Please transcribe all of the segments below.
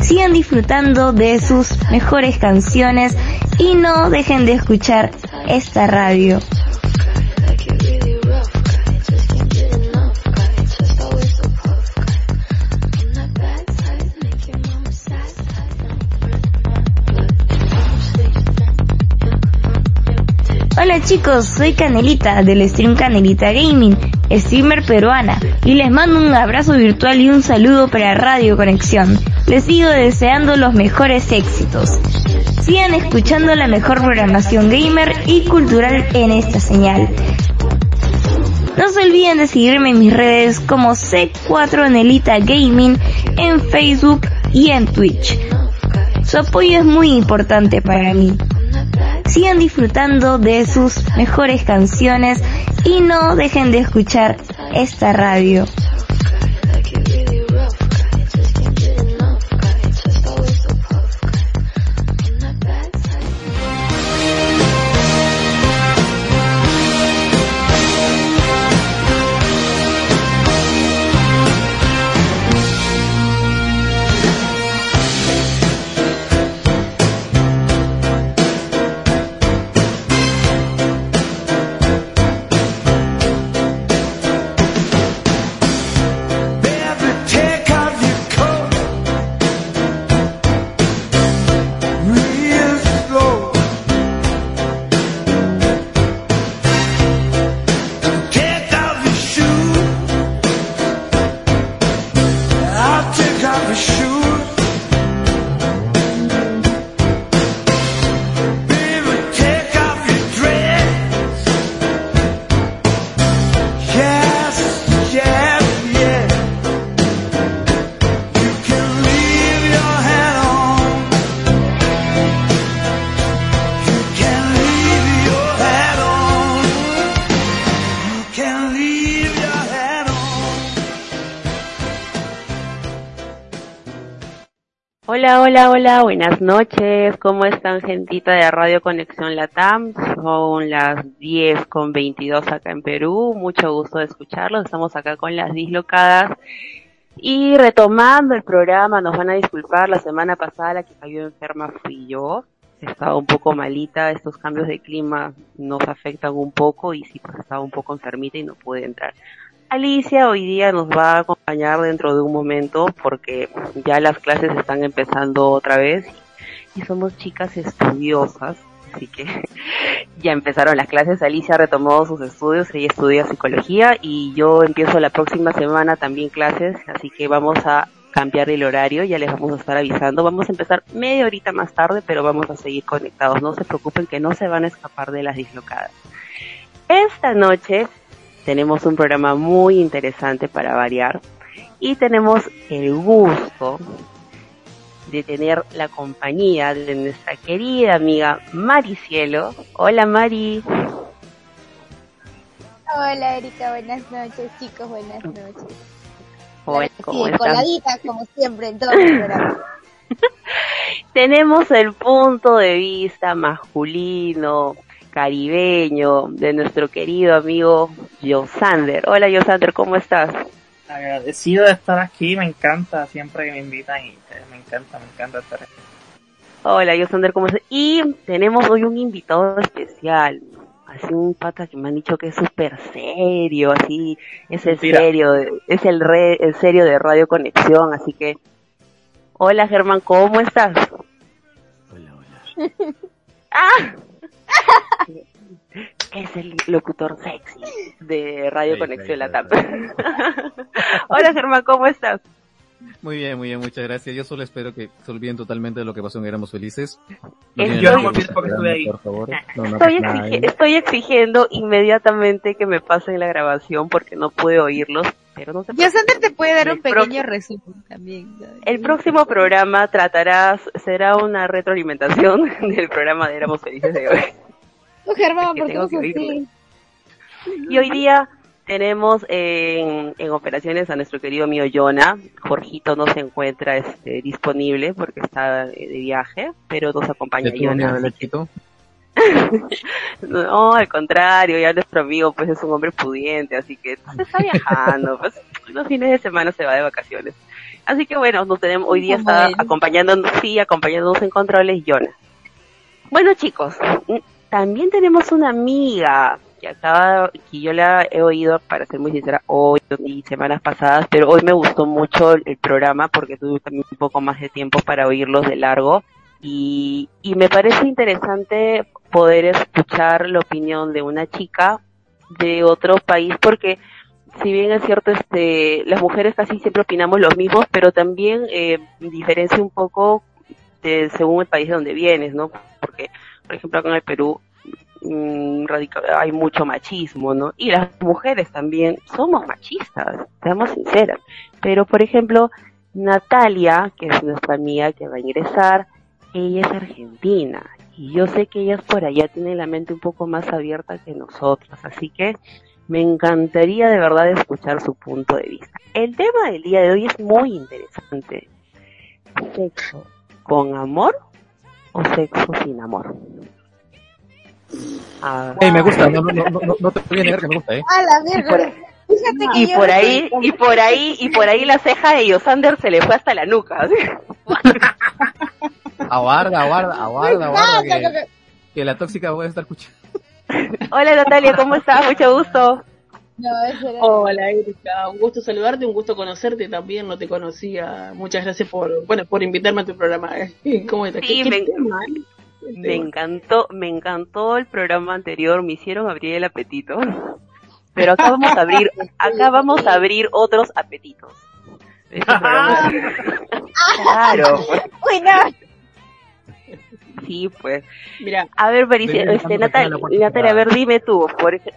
Sigan disfrutando de sus mejores canciones y no dejen de escuchar esta radio. Hola chicos, soy Canelita del stream Canelita Gaming, streamer peruana, y les mando un abrazo virtual y un saludo para Radio Conexión. Les sigo deseando los mejores éxitos. Sigan escuchando la mejor programación gamer y cultural en esta señal. No se olviden de seguirme en mis redes como C4 Nelita Gaming en Facebook y en Twitch. Su apoyo es muy importante para mí. Sigan disfrutando de sus mejores canciones y no dejen de escuchar esta radio. Hola, hola, buenas noches. ¿Cómo están, gentita de Radio Conexión Latam? Son las 10 con 22 acá en Perú. Mucho gusto de escucharlos. Estamos acá con las dislocadas. Y retomando el programa, nos van a disculpar, la semana pasada la que cayó enferma fui yo. Estaba un poco malita, estos cambios de clima nos afectan un poco y sí, pues estaba un poco enfermita y no pude entrar. Alicia hoy día nos va a acompañar dentro de un momento porque ya las clases están empezando otra vez y somos chicas estudiosas, así que ya empezaron las clases. Alicia retomó sus estudios, ella estudia psicología y yo empiezo la próxima semana también clases, así que vamos a cambiar el horario, ya les vamos a estar avisando. Vamos a empezar media horita más tarde, pero vamos a seguir conectados. No se preocupen que no se van a escapar de las dislocadas. Esta noche tenemos un programa muy interesante para variar y tenemos el gusto de tener la compañía de nuestra querida amiga Maricielo. Hola Mari. Hola Erika, buenas noches chicos, buenas noches. Hola, ¿cómo sí, coladita como siempre en todo el programa. Tenemos el punto de vista masculino, caribeño de nuestro querido amigo Josander. Hola Josander, ¿cómo estás? Agradecido de estar aquí, me encanta siempre que me invitan y eh, me encanta, me encanta estar aquí. Hola Josander, ¿cómo estás? Y tenemos hoy un invitado especial. Así un pata que me han dicho que es súper serio, así, es el serio, es el, re, el serio de Radio Conexión, así que... Hola Germán, ¿cómo estás? Hola, hola. ¡Ah! Es el locutor sexy de Radio Sí, Conexión Latam. Hola Germán, ¿cómo estás? Muy bien, muy bien, muchas gracias. Yo solo espero que se olviden totalmente de lo que pasó en Éramos Felices. Estoy- Yo no nada me que olvido porque estuve ahí. Por favor. No, no Estoy, pasa nada, exigi- ¿eh? estoy exigiendo inmediatamente que me pasen la grabación porque no pude oírlos, pero no se Yo Sander te puede dar un pequeño resumen también. El próximo programa tratará, será una retroalimentación del programa de Éramos Felices de hoy. No, Germán, que ¿por qué así? Y hoy día tenemos en, en operaciones a nuestro querido mío Jonah. Jorgito no se encuentra este, disponible porque está de viaje, pero nos acompaña ¿Le tuvo miedo Jonah. No, al contrario, ya nuestro amigo pues es un hombre pudiente, así que se está viajando, pues los fines de semana se va de vacaciones. Así que bueno, nos tenemos, hoy día está acompañándonos, sí, acompañándonos en controles Jonah. Bueno chicos, también tenemos una amiga que acaba, que yo la he oído, para ser muy sincera, hoy y semanas pasadas, pero hoy me gustó mucho el, programa porque tuve también un poco más de tiempo para oírlos de largo. Y, y me parece interesante poder escuchar la opinión de una chica de otro país porque si bien es cierto este las mujeres casi siempre opinamos los mismos pero también eh, diferencia un poco de, según el país de donde vienes no porque por ejemplo acá en el Perú hay mucho machismo no y las mujeres también somos machistas seamos sinceras pero por ejemplo Natalia que es nuestra amiga que va a ingresar ella es argentina y yo sé que ellas por allá tienen la mente un poco más abierta que nosotras, así que me encantaría de verdad escuchar su punto de vista. El tema del día de hoy es muy interesante. ¿Sexo con amor o sexo sin amor? Ah, me gusta, no, no, no, no, no te voy a negar que me gusta, eh. A la mierda. Fíjate que y yo por ahí, y por ahí, y por ahí la ceja de Yosander se le fue hasta la nuca. Aguarda, aguarda, aguarda, aguarda, que, la tóxica puede estar escuchando. Hola Natalia, ¿cómo estás? Mucho gusto. No, eso era... Hola Erika, un gusto saludarte, un gusto conocerte también, no te conocía. Muchas gracias por, bueno, por invitarme a tu programa. ¿Cómo estás? Sí, ¿Qué, qué me- tema, eh? ¿Qué Me encantó, me encantó el programa anterior, me hicieron abrir el apetito. Pero acá vamos a abrir, acá vamos a abrir otros apetitos. Este programa- claro, pues, Uy, no. sí, pues. Mira, A ver, Ven, este, Natalia, Natalia, a ver, dime tú, por ej-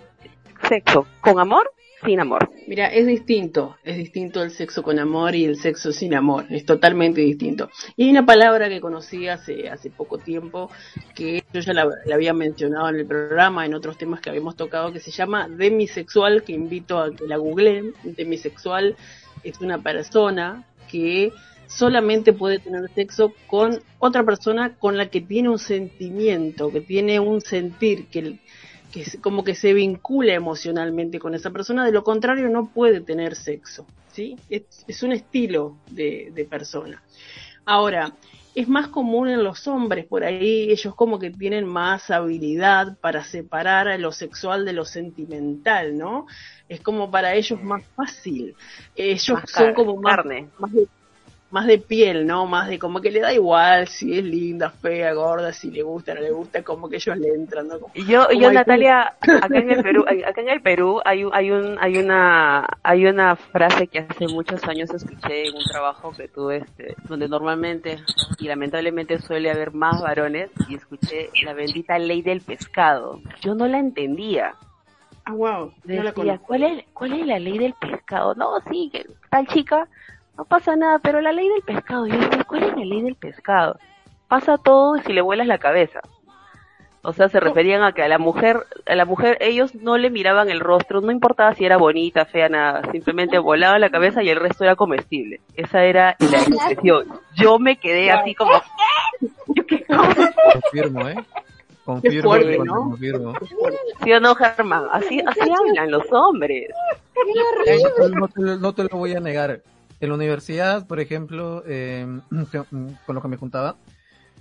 sexo, ¿con amor? Sin amor. mira, es distinto, es distinto el sexo con amor y el sexo sin amor, es totalmente distinto. Y hay una palabra que conocí hace, hace poco tiempo, que yo ya la, la había mencionado en el programa, en otros temas que habíamos tocado, que se llama demisexual, que invito a que la googleen. Demisexual es una persona que solamente puede tener sexo con otra persona con la que tiene un sentimiento, que tiene un sentir, que, que como que se vincula emocionalmente con esa persona, de lo contrario no puede tener sexo, ¿sí? Es, es un estilo de, de persona. Ahora, es más común en los hombres, por ahí ellos como que tienen más habilidad para separar a lo sexual de lo sentimental, ¿no? Es como para ellos más fácil. Ellos Más son como más, carne. más de, más de piel, ¿no? Más de como que le da igual si es linda, fea, gorda, si le gusta, no le gusta, como que ellos le entran, ¿no? Como- Y Yo, Como yo Natalia, acá en el Perú, acá en el Perú hay un, hay un, hay una, hay una frase que hace muchos años escuché en un trabajo que tuve, este, donde normalmente y lamentablemente suele haber más varones y escuché la bendita ley del pescado. Yo no la entendía. Ah, wow, no la Decía. ¿cuál es, cuál es la ley del pescado? No, sí, que tal chica, no pasa nada, pero la ley del pescado, yo decía, ¿cuál es la ley del pescado? Pasa todo si le vuelas la cabeza. O sea, se referían a que a la mujer, a la mujer, ellos no le miraban el rostro, no importaba si era bonita, fea, nada, simplemente volaban la cabeza y el resto era comestible. Esa era la expresión. Yo me quedé así como, ¿qué? Yo, ¿qué? Confirmo, eh. Confirmo, fuerte, ¿no? confirmo. ¿Sí o no, Germán? Así, así hablan los hombres. Eh, te- no te lo voy a negar. En la universidad, por ejemplo, eh, con lo que me juntaba,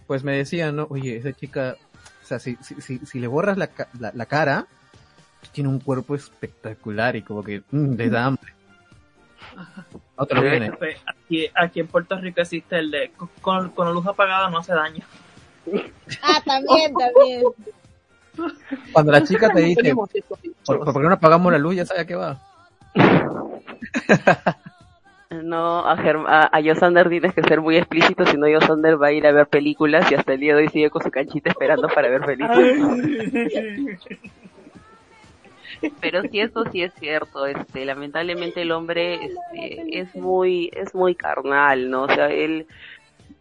pues me decían, ¿no? Oye, esa chica, o sea, si, si, si, si le borras la, ca- la, la cara, tiene un cuerpo espectacular y como que mm, les da hambre. Negar. Pues, Aquí, aquí en Puerto Rico existe el de con, con, luz apagada no hace daño. Ah, también, también. Cuando la chica te dice, ¿por, por qué no apagamos la luz? Ya sabe a qué va. No, a, Germ a, a Yosander tienes que ser muy explícito, si no Yosander va a ir a ver películas y hasta el día de hoy sigue con su canchita esperando para ver películas. pero sí eso sí es cierto, este, lamentablemente el hombre este, es muy, es muy carnal, ¿no? O sea, él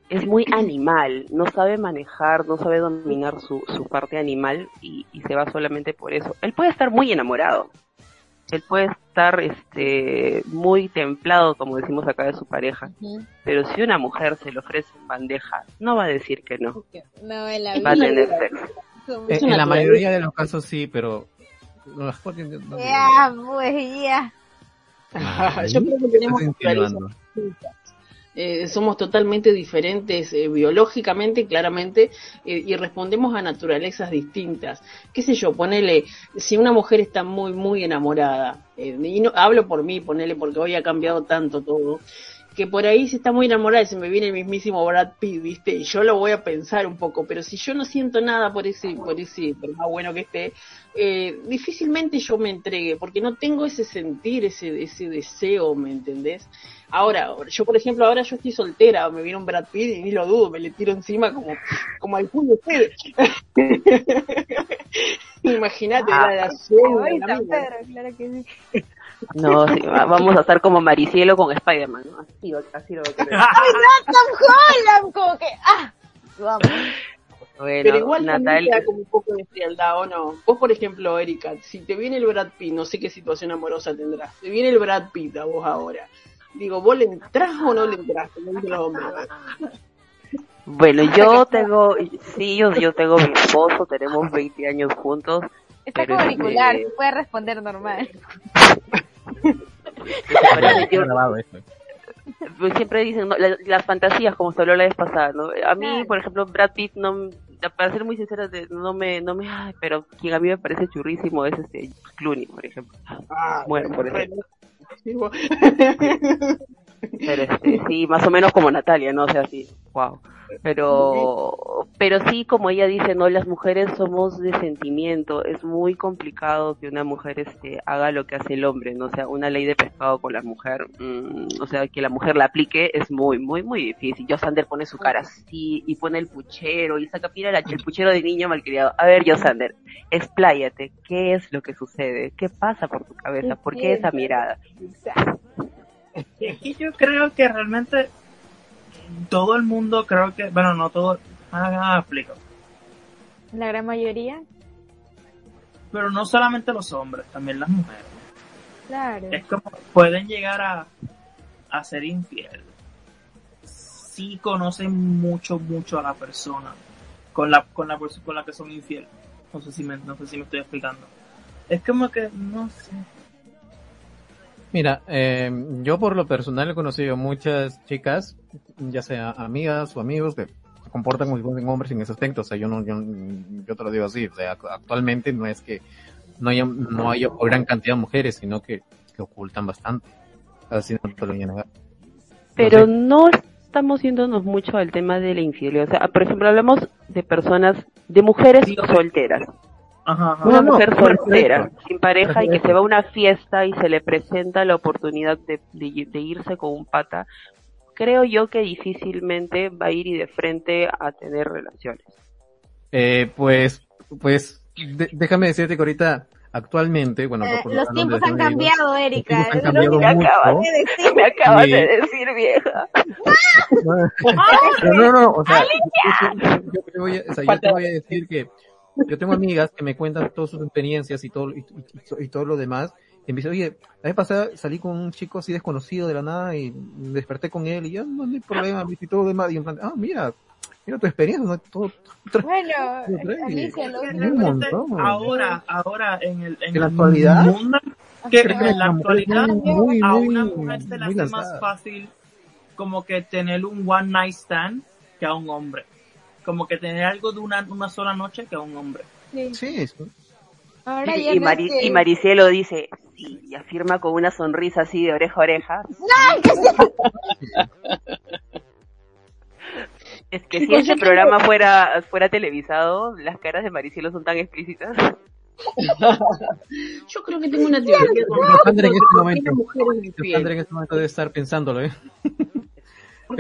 es muy animal, no sabe manejar, no sabe dominar su, su parte animal y, y se va solamente por eso. Él puede estar muy enamorado, él puede estar este muy templado como decimos acá de su pareja pero si una mujer se le ofrece en bandeja no va a decir que no. No, en la va a vida. tener sexo. Eh, en la mayoría de los casos sí, pero no Ya, pues ya. Yo creo que tenemos. Eh, somos totalmente diferentes eh, biológicamente, claramente, eh, y respondemos a naturalezas distintas. ¿Qué sé yo? Ponele, si una mujer está muy, muy enamorada, eh, y no hablo por mí, ponele, porque hoy ha cambiado tanto todo, que por ahí se está muy enamorada y se me viene el mismísimo Brad Pitt, ¿viste? Y yo lo voy a pensar un poco, pero si yo no siento nada por ese, por ese, por más bueno que esté, eh, difícilmente yo me entregue, porque no tengo ese sentir, ese, ese deseo, ¿me entendés? Ahora, yo por ejemplo, ahora yo estoy soltera, me viene un Brad Pitt y ni lo dudo, me le tiro encima como, como al culo usted. Imagínate, Ah. la, la la claro que sí. No sí, va- vamos a estar como Maricielo con Spider-Man ¿no? así, así lo. Tom Holland, como que, ah, vamos. bueno Pero igual te da como un poco de frialdad, ¿o no? Vos, por ejemplo, Erika, si te viene el Brad Pitt, no sé qué situación amorosa tendrás, te viene el Brad Pitt a vos ahora. Digo, ¿vos le entrás o no le entrás? Bueno yo tengo sí yo, yo tengo mi esposo tenemos 20 años juntos Está Pero como este- auricular, se puede responder normal. Pues siempre dicen ¿no? La- las fantasías como se habló la vez pasada no a mí por ejemplo Brad Pitt no para ser muy sincera de- no me no me ay, pero quien a mí me parece churrísimo es este Clooney por ejemplo. Ah, Bueno, por ejemplo. Pero este sí más o menos como Natalia no o sea sí wow pero pero sí como ella dice no las mujeres somos de sentimiento. Es muy complicado que una mujer este haga lo que hace el hombre no o sea una ley de pescado con la mujer mm, o sea que la mujer la aplique es muy muy muy difícil. Yo Sander pone su cara así y pone el puchero y saca mira el puchero de niño malcriado. A ver yo Sander expláyate. Qué es lo que sucede qué pasa por tu cabeza por qué esa mirada Es que yo creo que realmente todo el mundo, creo que, bueno, no todo, ah, ah, explico. La gran mayoría, Pero no solamente los hombres, también las mujeres. claro. Es como pueden llegar a, a ser infiel. Si conocen mucho, mucho a la persona con la, con la con la que son infiel. No sé si me, no sé si me estoy explicando. Es como que, no sé. Mira, eh, yo por lo personal he conocido muchas chicas, ya sea amigas o amigos, que se comportan como si fuesen hombres en ese aspecto. O sea, yo no, yo, yo te lo digo así. O sea, actualmente no es que no haya, no haya gran cantidad de mujeres, sino que, que ocultan bastante. Así no te lo voy a negar. Pero sé. no estamos yéndonos mucho al tema de la infidelidad. O sea, por ejemplo, hablamos de personas, de mujeres Sí, solteras. Ajá, ajá. Una no, mujer me a soltera, sin pareja y Me que a se va a una fiesta y se le presenta la oportunidad de, de- de irse con un pata. Creo yo que difícilmente va a ir y de frente a tener relaciones. Eh, pues, pues, de- déjame decirte que ahorita, actualmente, bueno, Eh, por los tiempos de han amigos, cambiado, Erika. tiempos han lo cambiado que mucho. puedo decir. Me acabas Sí. de decir, vieja. No, no, no, o sea, yo, yo- yo te voy a, o sea, yo te voy a decir que yo tengo amigas que me cuentan todas sus experiencias y todo, y, y- y todo lo demás, y me dicen, oye, la vez pasada salí con un chico así desconocido de la nada y me desperté con él y ya no, no hay problema, y todo lo demás, y en plan, ah, mira, mira tu experiencia, ¿no? todo, Bueno, Yo creo que- Alicia, lo un montón. ahora, ahora en el, en ¿En la el actualidad? mundo, que en la actualidad son muy, a muy, una mujer se le muy hace más fácil como que tener un one night stand que a un hombre. Como que tener algo de una, una sola noche que a un hombre. Sí. Sí. Ahora Y, y, no Mari- es que- y Maricielo dice, sí, y afirma con una sonrisa así de oreja a oreja. Es que si este programa fuera, fuera televisado, las caras de Maricielo son tan explícitas. Yo creo que tengo una teoría Sandra en este ¿Por qué momento, Sandra en este momento debe estar pensándolo, ¿eh? ¿Por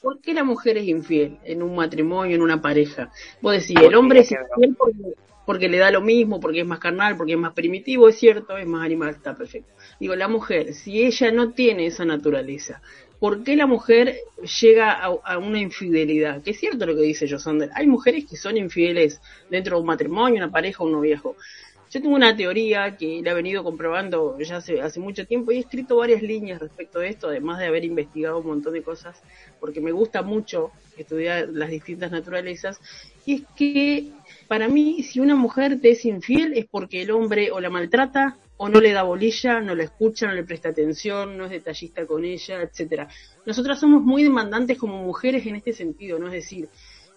¿Por qué la mujer es infiel en un matrimonio, en una pareja? Vos decís, ¿Por el hombre es infiel porque, porque le da lo mismo, porque es más carnal, porque es más primitivo, es cierto, es más animal, está perfecto. Digo, la mujer, si ella no tiene esa naturaleza, ¿por qué la mujer llega a, una infidelidad? Que es cierto lo que dice Josander, hay mujeres que son infieles dentro de un matrimonio, una pareja, un noviazgo. Yo tengo una teoría que la he venido comprobando ya hace, hace mucho tiempo y he escrito varias líneas respecto a esto, además de haber investigado un montón de cosas, porque me gusta mucho estudiar las distintas naturalezas, y es que para mí si una mujer te es infiel es porque el hombre o la maltrata o no le da bolilla, no la escucha, no le presta atención, no es detallista con ella, etcétera. Nosotras somos muy demandantes como mujeres en este sentido, ¿no? Es decir,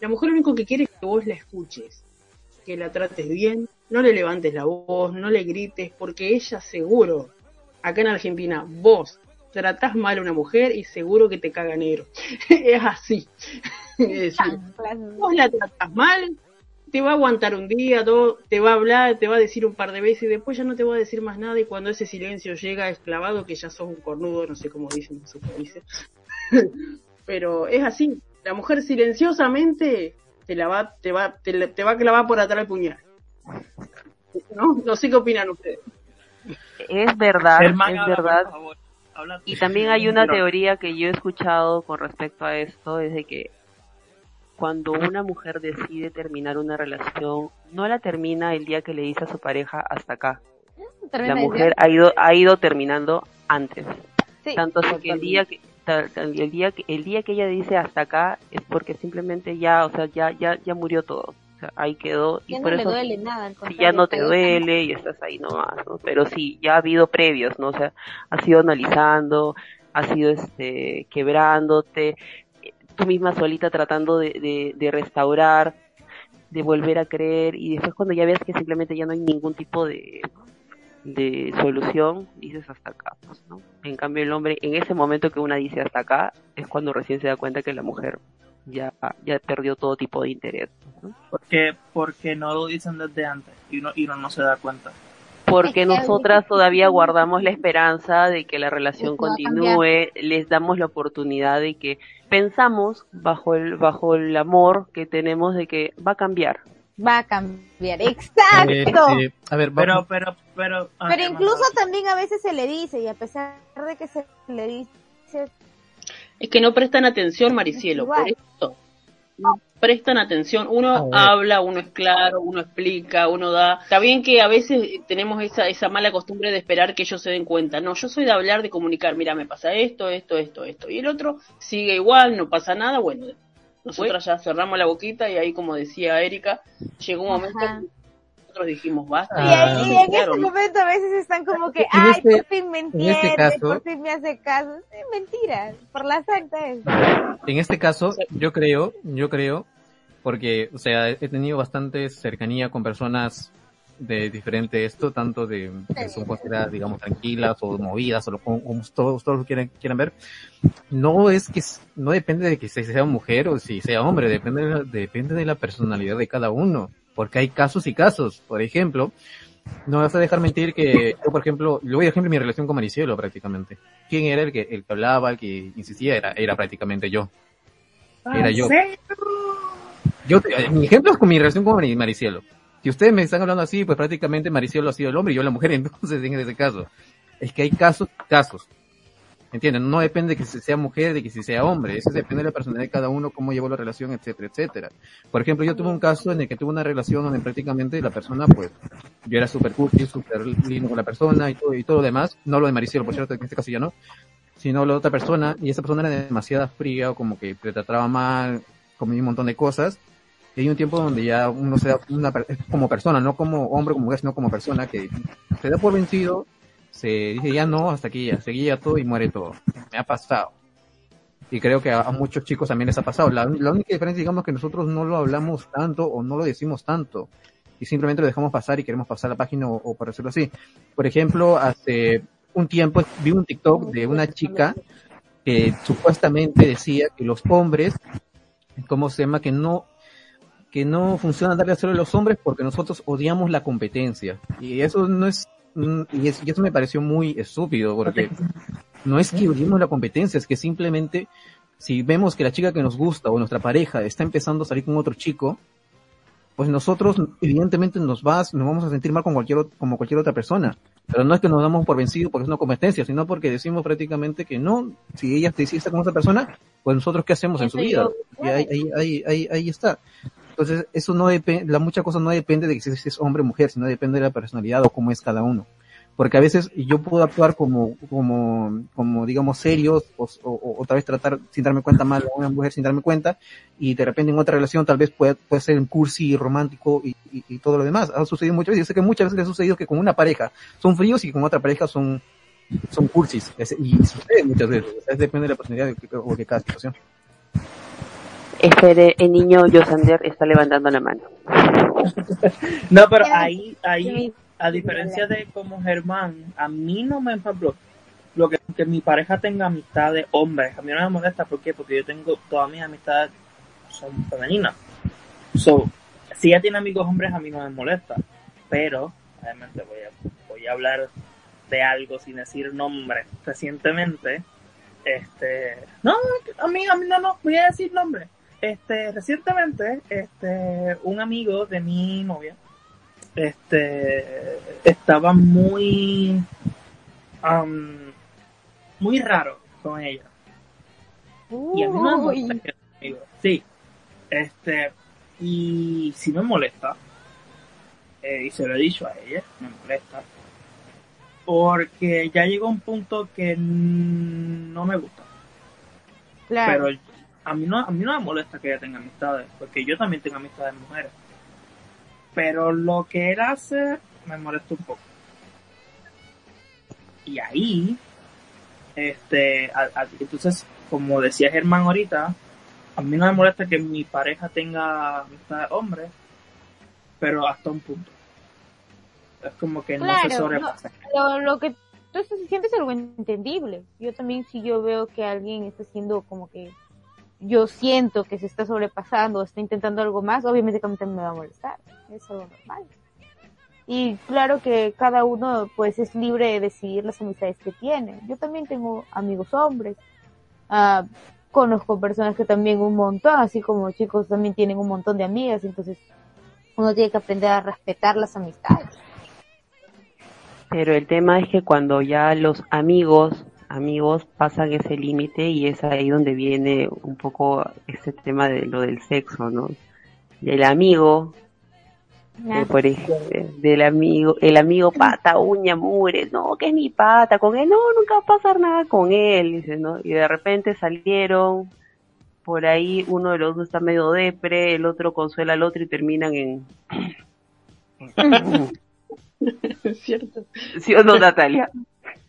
la mujer lo único que quiere es que vos la escuches, que la trates bien, no le levantes la voz, no le grites, porque ella seguro, acá en Argentina, vos tratás mal a una mujer y seguro que te caga negro. es así. es decir, vos la tratás mal, te va a aguantar un día, dos, te va a hablar, te va a decir un par de veces y después ya no te va a decir más nada y cuando ese silencio llega esclavado que ya sos un cornudo, no sé cómo dicen en sus países. Pero es así, la mujer silenciosamente te la va, te va, te, te va a clavar por atrás el puñal. ¿No? No sé qué opinan ustedes. Es verdad, es verdad. Y también hay una teoría que yo he escuchado con respecto a esto, es de que cuando una mujer decide terminar una relación, no la termina el día que le dice a su pareja hasta acá. la mujer ha ido, ha ido terminando antes. Tanto así que el día que el día que el día que ella dice hasta acá es porque simplemente ya, o sea, ya ya ya murió todo ahí quedó. y por no eso, le duele nada. Si ya no te duele y estás ahí nomás, ¿no? Pero sí, ya ha habido previos, ¿no? O sea, has ido analizando, has ido este, quebrándote, tú misma solita tratando de, de, restaurar, de volver a creer y después cuando ya ves que simplemente ya no hay ningún tipo de, de solución, dices hasta acá, pues, ¿no? En cambio el hombre, en ese momento que una dice hasta acá, es cuando recién se da cuenta que la mujer ya, ya perdió todo tipo de interés. Porque, porque no lo dicen desde antes y uno, y uno no se da cuenta. Porque nosotras todavía guardamos la esperanza de que la relación continúe, les damos la oportunidad de que pensamos bajo el, bajo el amor que tenemos de que va a cambiar. Va a cambiar, exacto. a ver, pero, pero, pero, pero incluso también a veces se le dice y a pesar de que se le dice es que no prestan atención, Maricielo, por eso no prestan atención. Uno habla, uno es claro, uno explica, uno da. Está bien que a veces tenemos esa, esa mala costumbre de esperar que ellos se den cuenta. No, yo soy de hablar, de comunicar. Mira, me pasa esto, esto, esto, esto. Y el otro sigue igual, no pasa nada. Bueno, nosotras ya cerramos la boquita y ahí, como decía Erika, llegó un momento nosotros dijimos basta. y, en ese momento a veces están como que, ay, este, por fin me este entiende, por fin me hace caso. Es mentira, por la santa es. En este caso, yo creo, yo creo, porque, o sea, he tenido bastante cercanía con personas de diferente esto, tanto de que son consideradas, digamos, tranquilas o movidas, o como, todos, todos lo quieran, quieran ver. No es que, no depende de que sea mujer o si sea hombre, depende depende de la personalidad de cada uno porque hay casos y casos. Por ejemplo, no vas a dejar mentir que yo, por ejemplo, yo voy a ejemplo mi relación con Maricielo prácticamente. ¿Quién era el que, el que hablaba, el que insistía? Era, era prácticamente yo. Era yo. Yo, mi ejemplo es con mi relación con Maricielo. Si ustedes me están hablando así, pues prácticamente Maricielo ha sido el hombre y yo la mujer, entonces en ese caso. Es que hay casos, casos. ¿Entienden? No depende de que sea mujer, de que si sea hombre. Eso depende de la personalidad de cada uno, cómo llevó la relación, etcétera, etcétera. Por ejemplo, yo tuve un caso en el que tuve una relación donde prácticamente la persona, pues, yo era súper curti, súper lindo con la persona y todo, y todo lo demás. No lo de Maricielo, por cierto, en este caso ya no. Sino la otra persona, y esa persona era demasiado fría, o como que te trataba mal, como un montón de cosas. Y hay un tiempo donde ya uno se da una, como persona, no como hombre, como mujer, sino como persona, que se da por vencido se dice ya no, hasta aquí ya, seguía todo y muere todo. Me ha pasado. Y creo que a, muchos chicos también les ha pasado. La, única diferencia, digamos, que nosotros no lo hablamos tanto o no lo decimos tanto. Y simplemente lo dejamos pasar y queremos pasar la página o, por decirlo así. Por ejemplo, hace un tiempo vi un TikTok de una chica que supuestamente decía que los hombres, ¿cómo se llama? Que no que no funciona darle a hacer a los hombres porque nosotros odiamos la competencia. Y eso no es y, eso me pareció muy estúpido, porque no es que odiemos la competencia, es que simplemente si vemos que la chica que nos gusta o nuestra pareja está empezando a salir con otro chico, pues nosotros evidentemente nos vas, nos vamos a sentir mal con cualquier, como cualquier otra persona. Pero no es que nos damos por vencido porque es una competencia, sino porque decimos prácticamente que no, si ella te hiciste con otra persona, pues nosotros qué hacemos en su vida. Y ahí, ahí, ahí, ahí, está. Entonces, eso no depende, la mucha cosa no depende de si es hombre o mujer, sino depende de la personalidad o cómo es cada uno porque a veces yo puedo actuar como, como, como digamos, serios o, o, otra vez tratar sin darme cuenta mal a una mujer sin darme cuenta y de repente en otra relación tal vez puede, puede ser un cursi romántico y, y, todo lo demás. Ha sucedido muchas veces. Yo sé que muchas veces ha sucedido que con una pareja son fríos y con otra pareja son, son cursis. Y sucede muchas veces. depende de la personalidad o de cada situación. Espere, el niño Yosander está levantando la mano. no, pero ahí, ahí a diferencia de como Germán, a mí no me ejemplo, lo que, que mi pareja tenga amistad de hombres, a mí no me molesta, ¿por qué? Porque yo tengo, todas mis amistades son femeninas. So, si ella tiene amigos hombres, a mí no me molesta. Pero, obviamente voy a, voy a hablar de algo sin decir nombre. Recientemente, este, no, a mí, a mí no, no, voy a decir nombre. Este, recientemente, este, un amigo de mi novia, este estaba muy muy raro con ella. Y a mí me molesta sí. Este y si me molesta eh, y se lo he dicho a ella me molesta porque ya llegó un punto que no me gusta. Claro. pero a mí no a mí no me molesta que ella tenga amistades porque yo también tengo amistades mujeres pero lo que él hace me molesta un poco. Y ahí, este, entonces, como decía Germán ahorita, a mí no me molesta que mi pareja tenga amistad de hombre, pero hasta un punto. Es como que no se sobrepasa. lo, lo que tú estás diciendo es algo entendible. Yo también si yo veo que alguien está haciendo como que yo siento que se está sobrepasando o está intentando algo más, obviamente también me va a molestar. Es algo normal. Y claro que cada uno pues es libre de decidir las amistades que tiene. Yo también tengo amigos hombres. Uh, conozco personas que también un montón, así como chicos también tienen un montón de amigas, entonces uno tiene que aprender a respetar las amistades. Pero el tema es que cuando ya los amigos amigos pasan ese límite y es ahí donde viene un poco ese tema de lo del sexo, ¿no? El amigo, eh, por ejemplo, del amigo, el amigo pata, uña, mure, no, que es mi pata, con él, no, nunca va a pasar nada con él, dice, ¿no? Y de repente salieron, por ahí uno de los dos está medio depre, el otro consuela al otro y terminan en... es cierto. ¿Sí o no, Natalia?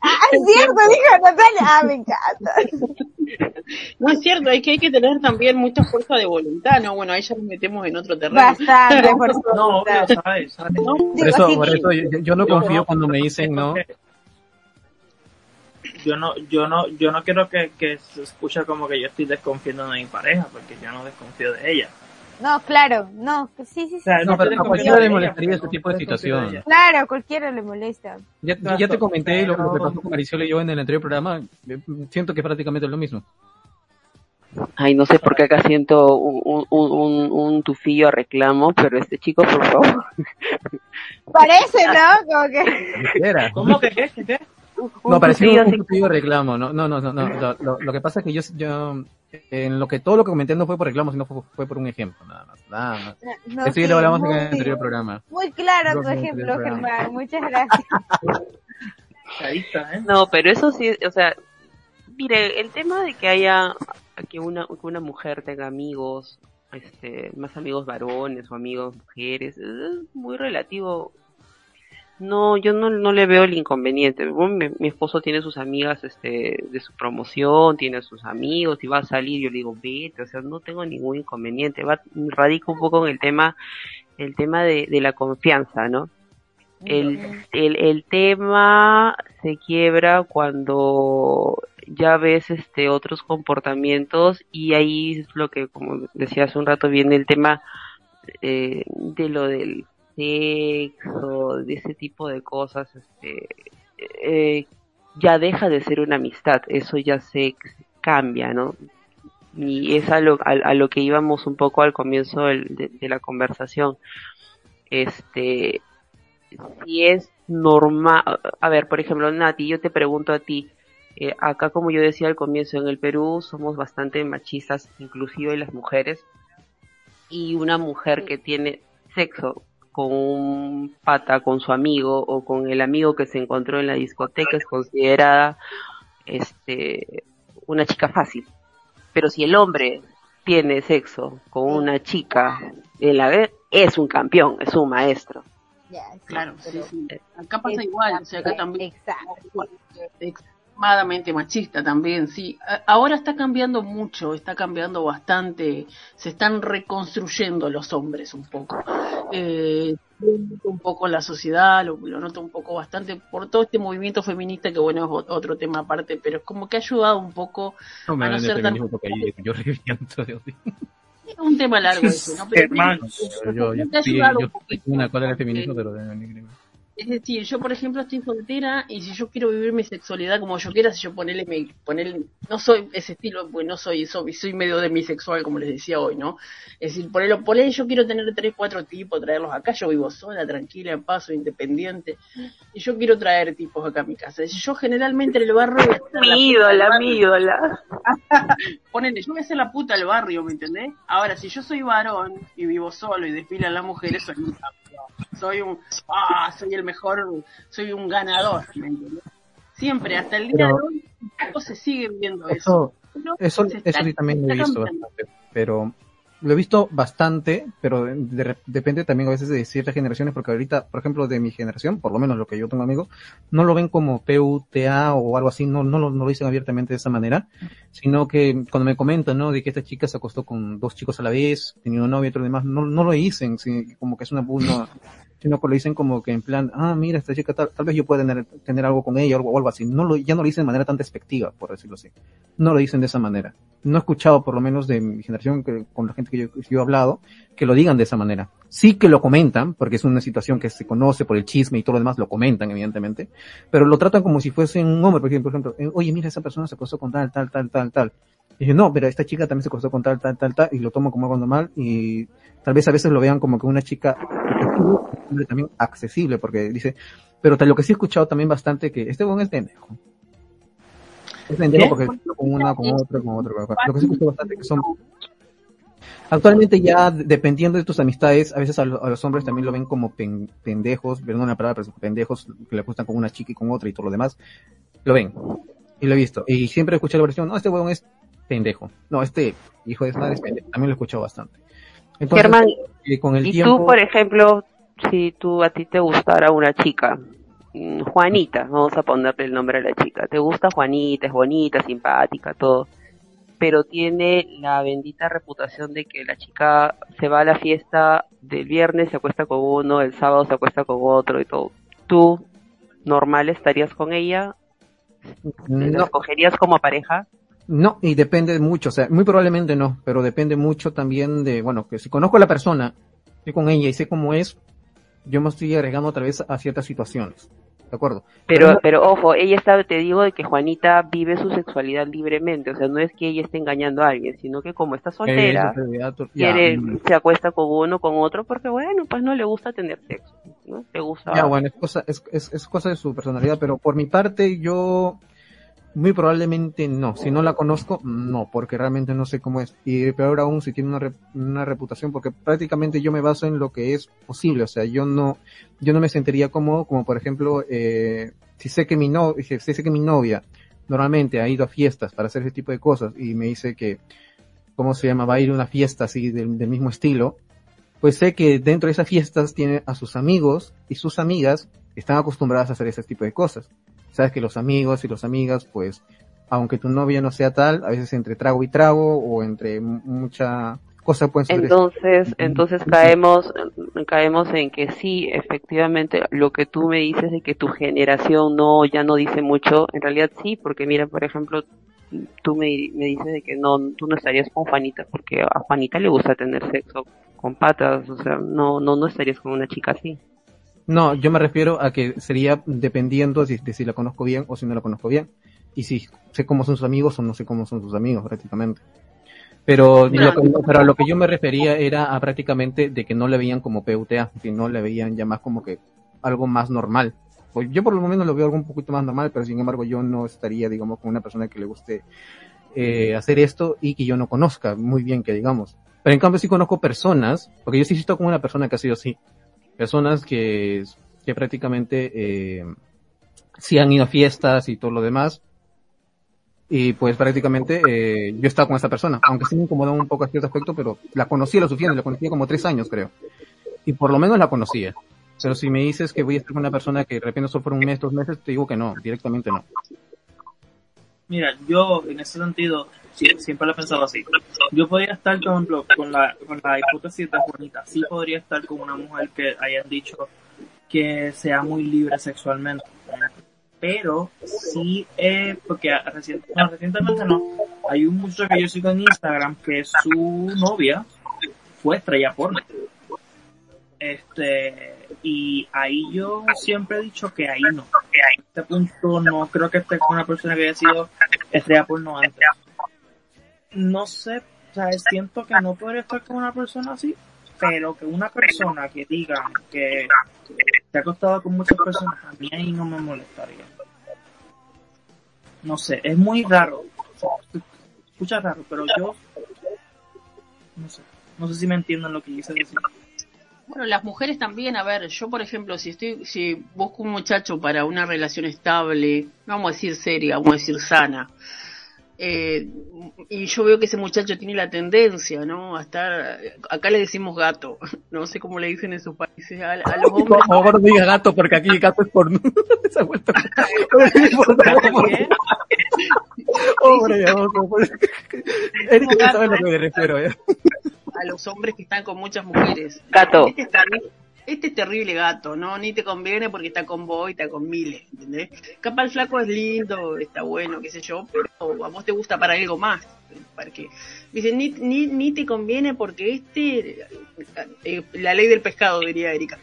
Ah, es cierto, dijo Natalia. Ah, me encanta. No es cierto, hay que, hay que tener también mucha fuerza de voluntad, ¿no? Bueno, ahí ya nos metemos en otro terreno. Bastante fuerza de voluntad. No, sabes, sabes. ¿No? Por eso, por eso yo, no confío cuando me dicen no. Yo no, yo no, yo no quiero que, que se escuche como que yo estoy desconfiando de mi pareja, porque yo no desconfío de ella. No, claro, no, sí, sí, sí. no, pero a cualquiera le molestaría este tipo de situación. Claro, cualquiera le molesta. Ya, ya te comenté lo, que pasó con Marisol y yo en el anterior programa. Eh, siento que es prácticamente lo mismo. Ay, no sé por qué acá siento un, un, un, un tufillo a reclamo, pero este chico, por favor. Parece, ¿no? Como que... ¿Cómo que qué? ¿Qué? No, parecía un tufillo a reclamo, no, no, no, no, no. Lo, lo, que pasa es que yo, yo en lo que todo lo que comenté no fue por reclamo, sino fue, por un ejemplo, nada más. Nada más. No, Eso ya lo hablamos en el anterior programa. Muy claro tu ejemplo, Germán. Muchas gracias. ¿eh? No, pero eso sí, o sea, mire, el tema de que haya, que una, que una mujer tenga amigos, este, más amigos varones o amigos mujeres, es muy relativo no, yo no, no le veo el inconveniente. mi, esposo tiene sus amigas este, de su promoción, tiene sus amigos y va a salir, yo le digo, vete, o sea, no tengo ningún inconveniente. Va, radica un poco en el tema, el tema de, de la confianza, ¿no? El, el, el tema se quiebra cuando ya ves este otros comportamientos y ahí es lo que como decía hace un rato viene el tema eh, de lo del sexo, de ese tipo de cosas, este, eh, ya deja de ser una amistad, eso ya se cambia, ¿no? Y es a lo, a, lo que íbamos un poco al comienzo de, de la conversación. Este, si es normal, a ver, por ejemplo, Nati, yo te pregunto a ti, eh, acá como yo decía al comienzo, en el Perú somos bastante machistas, inclusive las mujeres, y una mujer que tiene sexo con un pata, con su amigo o con el amigo que se encontró en la discoteca es considerada este una chica fácil. Pero si el hombre tiene sexo con una chica en la vez, es un campeón, es un maestro. claro, sí, sí. Acá pasa igual, o sea, acá también. Exacto extremadamente machista también, sí. Ahora está cambiando mucho, está cambiando bastante, se están reconstruyendo los hombres un poco. Eh, un poco la sociedad, lo, noto un poco bastante por todo este movimiento feminista que bueno es otro tema aparte, pero es como que ha ayudado un poco no a no ser tan... yo reviento, Es un tema largo eso, ¿no? Pero, yo, yo, yo, una cosa del feminismo, pero de es decir, yo por ejemplo estoy soltera y si yo quiero vivir mi sexualidad como yo quiera, si yo ponerle, me, ponerle no soy ese estilo, pues no soy, soy, soy medio demisexual como les decía hoy, ¿no? Es decir, ponerlo, ponerle yo quiero tener tres, cuatro tipos, traerlos acá, yo vivo sola, tranquila, en paso, independiente, y yo quiero traer tipos acá a mi casa. Yo generalmente en el barrio... Mi ídola, mi ídola. ponele, yo voy a ser la puta del barrio, ¿me entendés? Ahora, si yo soy varón y vivo solo y desfilan las mujeres, soy un soy un, ah, soy el mejor, soy un ganador, Siempre, hasta el día de hoy, se sigue viendo eso. Eso, eso, sí también lo he visto bastante, pero lo he visto bastante, pero depende también a veces de ciertas generaciones, porque ahorita, por ejemplo, de mi generación, por lo menos lo que yo tengo amigos, no lo ven como PUTA o algo así, no, no, lo, no lo dicen abiertamente de esa manera, sino que cuando me comentan, ¿no? De que esta chica se acostó con dos chicos a la vez, tenía un novio y otro demás, no, no lo dicen, como que es una, una sino que lo dicen como que en plan, ah, mira, esta chica tal, tal vez yo pueda tener, tener algo con ella o algo, así. No lo, ya no lo dicen de manera tan despectiva, por decirlo así. No lo dicen de esa manera. No he escuchado, por lo menos de mi generación, que, con la gente que yo, yo he hablado, que lo digan de esa manera. Sí que lo comentan, porque es una situación que se conoce por el chisme y todo lo demás, lo comentan, evidentemente, pero lo tratan como si fuese un hombre, por ejemplo, por ejemplo, eh, oye, mira, esa persona se acostó con tal, tal, tal, tal, tal. Y yo, no, pero esta chica también se acostó con tal, tal, tal, tal, y lo tomo como algo normal, y tal vez a veces lo vean como que una chica también accesible, porque dice, pero lo que sí he escuchado también bastante que este buen es pendejo. Es pendejo porque con una, con otra, con otra. Lo que sí he escuchado bastante que son Actualmente ya dependiendo de tus amistades, a veces a, los hombres también lo ven como pendejos, perdón la palabra, pero pendejos que le gustan con una chica y con otra y todo lo demás. Lo ven. Y lo he visto. Y siempre escucho la versión, no, este huevón es pendejo. No, este hijo de madre es pendejo. También lo he escuchado bastante. Germán, eh, con el y tú, por ejemplo, si tú a ti te gustara una chica, mm, Juanita, vamos a ponerle el nombre a la chica, te gusta Juanita, es bonita, simpática, todo, pero tiene la bendita reputación de que la chica se va a la fiesta del viernes, se acuesta con uno, el sábado se acuesta con otro y todo. ¿Tú normal estarías con ella? ¿La escogerías como pareja? No, y depende mucho, o sea, muy probablemente no, pero depende mucho también de, bueno, que si conozco a la persona, estoy con ella y sé cómo es, yo me estoy agregando otra vez a ciertas situaciones. ¿De acuerdo? Pero, pero, ojo, ella está, te digo, de que Juanita vive su sexualidad libremente, o sea, no es que ella esté engañando a alguien, sino que como está soltera, quiere, se acuesta con uno, con otro, porque bueno, pues no le gusta tener sexo, ¿no? Le gusta. Ya, bueno, es cosa, es, es, es cosa de su personalidad, pero por mi parte, yo, muy probablemente no. Si no la conozco, no, porque realmente no sé cómo es. Y peor aún si tiene una, una reputación, porque prácticamente yo me baso en lo que es posible. O sea, yo no, yo no me sentiría cómodo, como por ejemplo, eh, si sé que mi no, si sé que mi novia normalmente ha ido a fiestas para hacer ese tipo de cosas y me dice que, ¿cómo se llama? Va a ir a una fiesta así del, del mismo estilo. Pues sé que dentro de esas fiestas tiene a sus amigos y sus amigas están acostumbradas a hacer ese tipo de cosas sabes que los amigos y las amigas, pues, aunque tu novia no sea tal, a veces entre trago y trago o entre mucha cosa pueden ser entonces entonces caemos caemos en que sí efectivamente lo que tú me dices de que tu generación no ya no dice mucho en realidad sí porque mira por ejemplo tú me, me dices de que no tú no estarías con Juanita porque a Juanita le gusta tener sexo con patas o sea no no no estarías con una chica así no, yo me refiero a que sería dependiendo de, si la conozco bien o si no la conozco bien. Y si sé cómo son sus amigos o no sé cómo son sus amigos prácticamente. Pero, lo que, pero a lo que yo me refería era a prácticamente de que no le veían como PUTA, sino le veían ya más como que algo más normal. Pues yo por lo menos lo veo algo un poquito más normal, pero sin embargo yo no estaría, digamos, con una persona que le guste eh, hacer esto y que yo no conozca muy bien, que digamos. Pero en cambio sí conozco personas, porque yo sí estoy con una persona que ha sido así. Personas que, que prácticamente eh, sí han ido a fiestas y todo lo demás, y pues prácticamente eh, yo estaba con esta persona, aunque sí me incomodaba un poco a cierto aspecto, pero la conocía lo suficiente, la conocía como tres años creo. Y por lo menos la conocía. Pero si me dices que voy a estar con una persona que de repente solo por un mes, dos meses, te digo que no, directamente no. Mira, yo en ese sentido siempre lo he pensado así. Yo podría estar, por ejemplo, con la, con la hipótesis de Juanita, sí podría estar con una mujer que hayan dicho que sea muy libre sexualmente pero sí, eh, porque recientemente no, hay un muchacho que yo sigo en Instagram que su novia fue estrella porno. Este, y ahí yo siempre he dicho que ahí no, que este punto no creo que esté con una persona que haya sido estrella porno antes. No sé, o sea, siento que no podría estar con una persona así, pero que una persona que diga que, se ha acostado con muchas personas, a mí ahí no me molestaría no sé, es muy raro. escucha raro, pero yo no sé, no sé si me entienden lo que quise decir. Bueno, las mujeres también, a ver, yo por ejemplo, si estoy, si busco un muchacho para una relación estable, vamos a decir seria, vamos a decir sana, eh, y yo veo que ese muchacho tiene la tendencia, ¿no? A estar, acá le decimos gato, no sé cómo le dicen en sus países, a, los hombres. Por favor, no diga gato, porque aquí gato es por... Se ha vuelto... Hombre, Erika sabe a lo que me refiero, ¿eh? A los hombres que están con muchas mujeres. Gato. Este este es terrible gato, ¿no? Ni te conviene porque está con vos y está con miles, ¿entendés? Capaz el flaco es lindo, está bueno, qué sé yo, pero a vos te gusta para algo más. Para que, dicen, ni, ni, ni te conviene porque este, eh, la ley del pescado, diría Erika,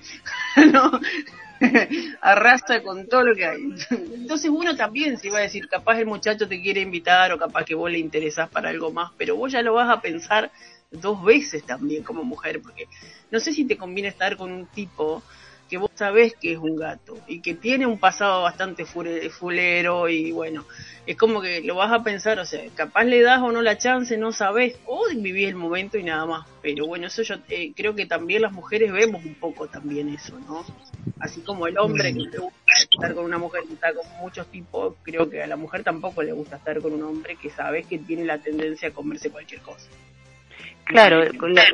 ¿no? Arrastra con todo lo que hay. Entonces uno también se va a decir, capaz el muchacho te quiere invitar o capaz que vos le interesás para algo más, pero vos ya lo vas a pensar dos veces también como mujer, porque no sé si te conviene estar con un tipo que vos sabés que es un gato y que tiene un pasado bastante fulero y bueno, es como que lo vas a pensar, o sea, capaz le das o no la chance, no sabés, o vivís el momento y nada más. Pero bueno, eso yo eh, creo que también las mujeres vemos un poco también eso, ¿no? Así como el hombre que le gusta estar con una mujer que está con muchos tipos, creo que a la mujer tampoco le gusta estar con un hombre que sabes que tiene la tendencia a comerse cualquier cosa. Claro,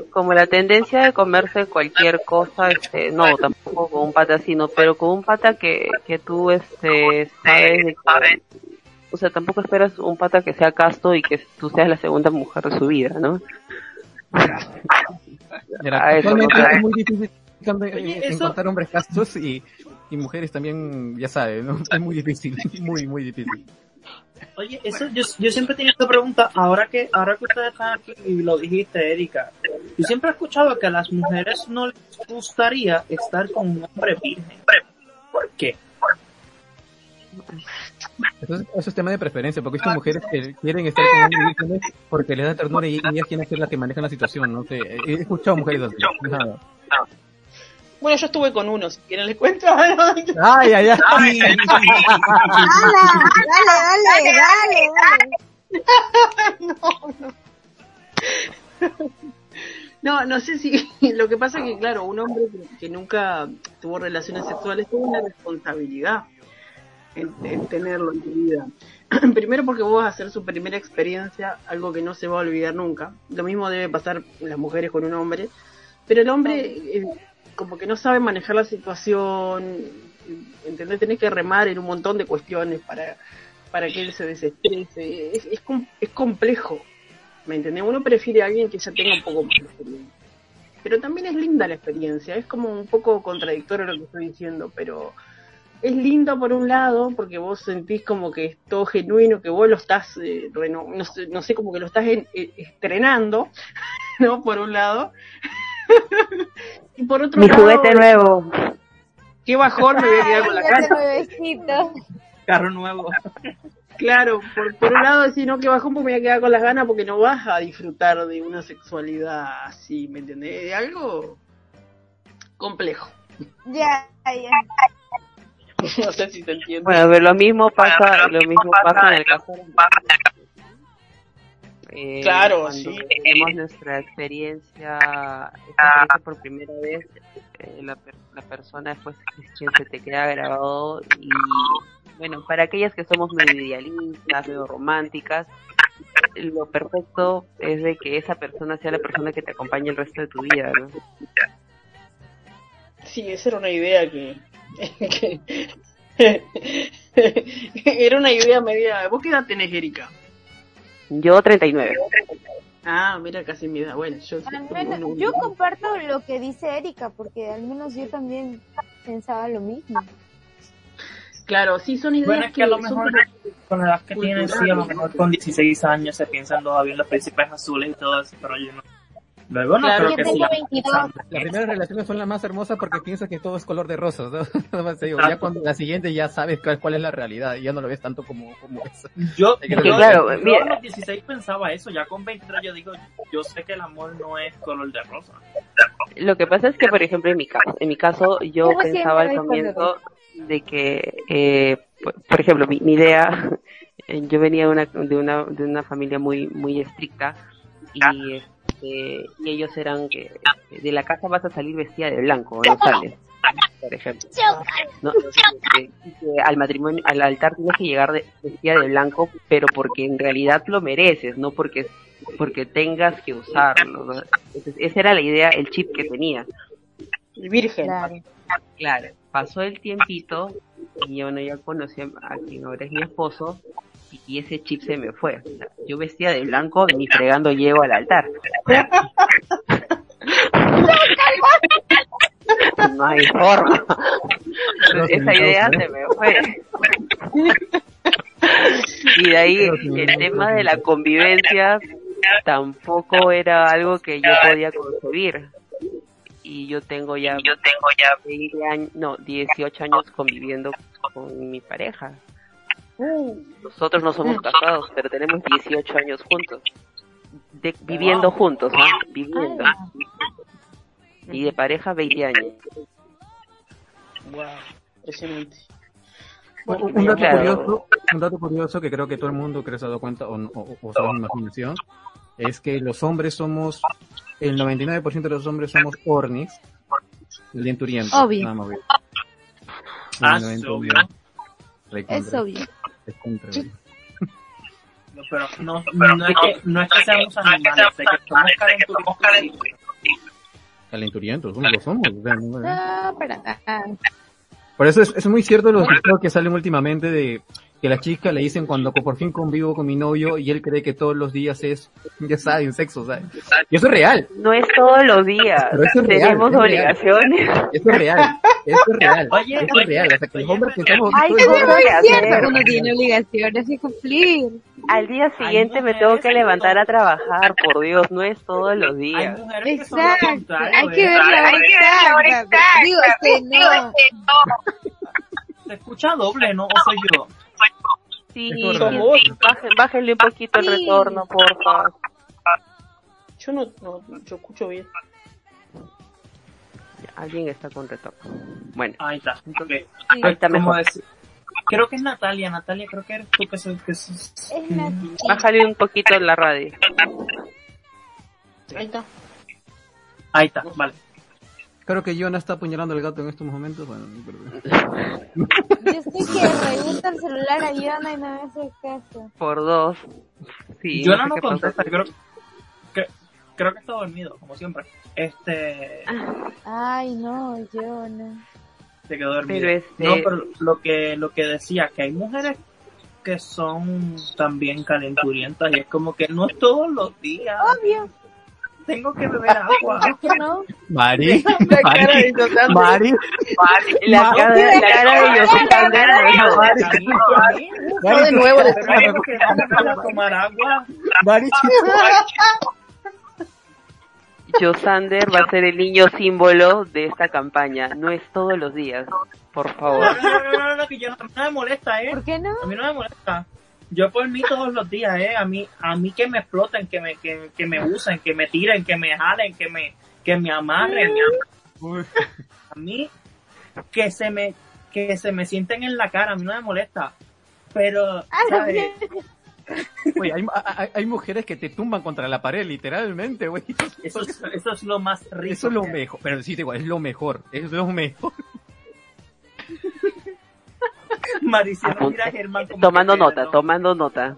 como la tendencia de comerse cualquier cosa, este, no, tampoco con un pata sino pero con un pata que, que tú, este, sabes de que, o sea, tampoco esperas un pata que sea casto y que tú seas la segunda mujer de su vida, ¿no? Mira, es muy difícil encontrar hombres castos y, y mujeres también, ya sabes, ¿no? Es muy difícil, muy, muy difícil. Oye, eso, yo, yo siempre tenía esta pregunta, ahora que, ahora que ustedes están aquí y lo dijiste, Erika, yo siempre he escuchado que a las mujeres no les gustaría estar con un hombre virgen. ¿Por qué? Eso es, tema de preferencia, porque estas mujeres quieren estar con hombres vírgenes porque les da ternura y ellas quieren ser las que manejan la situación, no sé, he escuchado mujeres así. Bueno, yo estuve con uno, si quieren les cuento. Ay, ay, ay. Dale, dale, dale, dale. no, no. No, no sé si lo que pasa es que, claro, un hombre que, nunca tuvo relaciones sexuales tiene una responsabilidad en, tenerlo en tu vida. Primero porque vos vas a hacer su primera experiencia, algo que no se va a olvidar nunca. Lo mismo debe pasar las mujeres con un hombre. Pero el hombre, eh, como que no sabe manejar la situación, ¿entendés? Tenés que remar en un montón de cuestiones para, para que él se desestrese. Es, es, es complejo, ¿me entendés? Uno prefiere a alguien que ya tenga un poco más de experiencia. Pero también es linda la experiencia, es como un poco contradictorio lo que estoy diciendo, pero es lindo por un lado, porque vos sentís como que es todo genuino, que vos lo estás, eh, no, sé, no, sé, como que lo estás eh, estrenando, ¿no? Por un lado. Y por otro Mi juguete nuevo. Qué bajón me voy a quedar con la casa. Carro nuevo. Claro, por, por un lado decir, no, que bajón porque me voy a quedar con las ganas porque no vas a disfrutar de una sexualidad así, ¿me entendés? De algo complejo. Ya, ya. No sé si te entiendo. Bueno, pero lo mismo pasa, lo mismo pasa en el caso de eh, Claro, sí. tenemos nuestra experiencia, esta experiencia por primera vez, eh, la, la persona después se te queda grabado y bueno, para aquellas que somos medio idealistas, medio románticas, lo perfecto es de que esa persona sea la persona que te acompañe el resto de tu vida, ¿no? Sí, esa era una idea que... que- era una idea media... ¿Vos qué edad tenés, Erika? Yo 39. Ah, mira, casi mi edad. Bueno, yo... Al menos, yo comparto lo que dice Erika, porque al menos yo también pensaba lo mismo. Claro, sí, son ideas Bueno, es que a lo son mejor con la edad que tienen, sí, a lo mejor con 16 años se piensan todavía en los príncipes azules y todo eso, pero yo no. Luego no Claro. creo Yo que tengo siga 22. pensando. Las primeras relaciones son las más hermosas porque piensas que todo es color de rosas, ¿no? Nada más te digo, Claro. ya cuando la siguiente ya sabes cuál, cuál es la realidad y ya no lo ves tanto como, como eso. Yo, que yo, claro, yo mira. a los 16 pensaba eso, ya con 23 yo digo, yo sé que el amor no es color de rosa. Lo que pasa es que, por ejemplo, en mi caso, en mi caso yo pensaba al comienzo de que, eh, por, por ejemplo, mi, mi idea, yo venía de una, de una, de una familia muy, muy estricta y, este, y ellos eran que de la casa vas a salir vestida de blanco, no sales, por ejemplo. ¿no? Que- que al matrimonio, al altar tienes que llegar de, vestida de blanco, pero porque en realidad lo mereces, no porque porque tengas que usarlo. ¿no? Entonces, esa era la idea, el chip que tenía. virgen. Claro. Claro, pasó el tiempito y bueno, ya conocí a quien ahora es mi esposo y, y ese chip se me fue. O sea, yo vestía de blanco ni fregando llego al altar. No hay forma. Esa idea se me fue. Y de ahí el tema de la convivencia tampoco era algo que yo podía concebir. Y yo tengo ya, yo tengo ya 20 años, no, 18 años conviviendo con mi pareja. Nosotros no somos casados, pero tenemos 18 años juntos. De, viviendo juntos, ¿no? Viviendo. Y de pareja 20 años. Wow, impresionante. Un, un dato Claro. curioso, un dato curioso que creo que todo el mundo que se ha dado cuenta o, o, o sabe imaginación es que los hombres somos, el 99% de los hombres somos ornis, lenturientos. Obvio. nada más bien. Ah, El 99, sí, obvio. recontra, Es obvio. Recontra, obvio. No, Pero no, no, es que, no es que seamos animales, es que somos calenturientos. Calenturientos, somos, lo somos. o sea, no- No, para nada. Por eso es, es muy cierto los TikTok que salen últimamente de que las chicas le dicen cuando por fin convivo con mi novio y él cree que todos los días es, ya saben, sexo, ¿sabes? Y eso es real, No es todos los días. Pero eso es real, Tenemos es real. obligaciones. eso es real, eso es real, Oye, eso es real. O sea, que los hombres pensamos Ay, todo es muy que cierto. hacer. Uno tiene obligaciones y cumplir. Al día siguiente me tengo que levantar a trabajar, por Dios, no es todos los días. Exacto. Hay que ver la hora exacta. Digo, que no. Se escucha doble, ¿no? O soy yo. Sí, baje- bájenle un poquito el Sí. retorno, porfa. Yo no, no, yo escucho bien. Alguien está con retorno. Bueno, Ahí está. Ok. Sí. ahí está ¿Cómo mejor. decir? Creo que es Natalia. Natalia, creo que eres tú que sos... Que sos- Es Nati. Bájale un poquito en la radio. Ahí está. Ahí está, vale. Creo que Jonah está apuñalando al gato en estos momentos. Bueno, no creo. Yo estoy que reviento el celular a Yona y no me hace caso. Por dos. Sí, yo no sé contesta, creo que, creo que está dormido, como siempre. Este, Ay, no, Yona. se quedó dormido. Pero este- No, pero lo que, lo que decía, que hay mujeres que son también calenturientas y es como que no es todos los días. Obvio. Tengo que beber agua. que no? Mari, La cara de Yolanda. Mari, La cara, la cara de No, de nuevo, de tomar agua. Mari, Josander va a ser el niño símbolo de esta campaña. No es todos los días. Por No, favor. no, no, no, no, que yo no me molesta, ¿eh? ¿Por qué no? A mí no me molesta. Yo por mí todos los días, eh, a mí, a mí que me exploten, que me, que, que me usen, que me tiren, que me jalen, que me, que me amarren, a mí que se me, que se me sienten en la cara, a mí no me molesta, pero, ¿sabes? Güey, hay, hay, hay mujeres que te tumban contra la pared, literalmente, güey. Eso es, eso es lo más rico. Eso es lo mejor. Pero sí, digo, es lo mejor. Es lo mejor. Maricielo mira a Germán como Tomando que, nota, ¿no? tomando nota.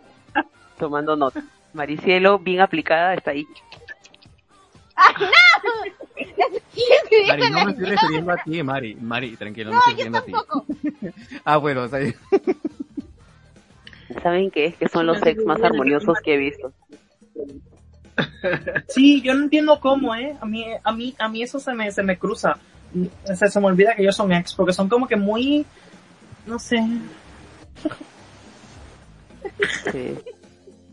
Tomando nota. Maricielo, bien aplicada, está ahí. Mari, no me estoy refiriendo a ti, Mari. Mari, tranquilo, no, me estoy refiriendo a ti. ah, bueno, o sea, ¿Saben qué? Que son los sex más armoniosos que he visto. Sí, yo no entiendo cómo, eh. A mí, a mí, a mí eso se me, se me cruza. Se, se me olvida que ellos son ex, porque son como que muy, no sé. Sí.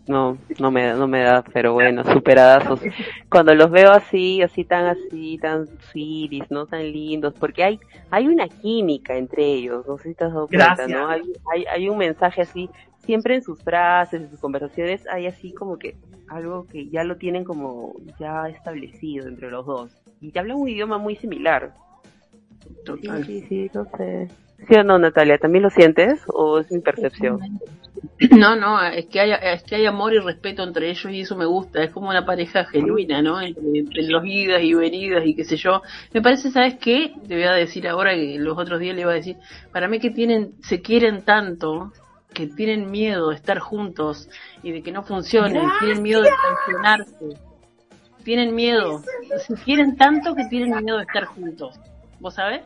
No, no me, no me da, pero bueno, superadazos. Cuando los veo así, así tan así, tan sweeties, no tan lindos, porque hay, hay una química entre ellos, no sé si te has dado cuenta, Gracias. ¿no? Hay, hay, hay un mensaje así, siempre en sus frases, en sus conversaciones, hay así como que algo que ya lo tienen como ya establecido entre los dos. Y te hablan un idioma muy similar. Sí, Total. sí, sí, no sé. ¿Sí o no, Natalia? ¿También lo sientes o es mi percepción? No, no, es que hay, es que hay amor y respeto entre ellos y eso me gusta. Es como una pareja genuina, ¿no? Entre, entre los idas y venidas y qué sé yo. Me parece, ¿sabes qué? Te voy a decir ahora que los otros días le iba a decir. Para mí que tienen, se quieren tanto que tienen miedo de estar juntos y de que no funcionen. Tienen miedo de traicionarse. Tienen miedo. Se quieren tanto que tienen miedo de estar juntos. ¿Vos sabés?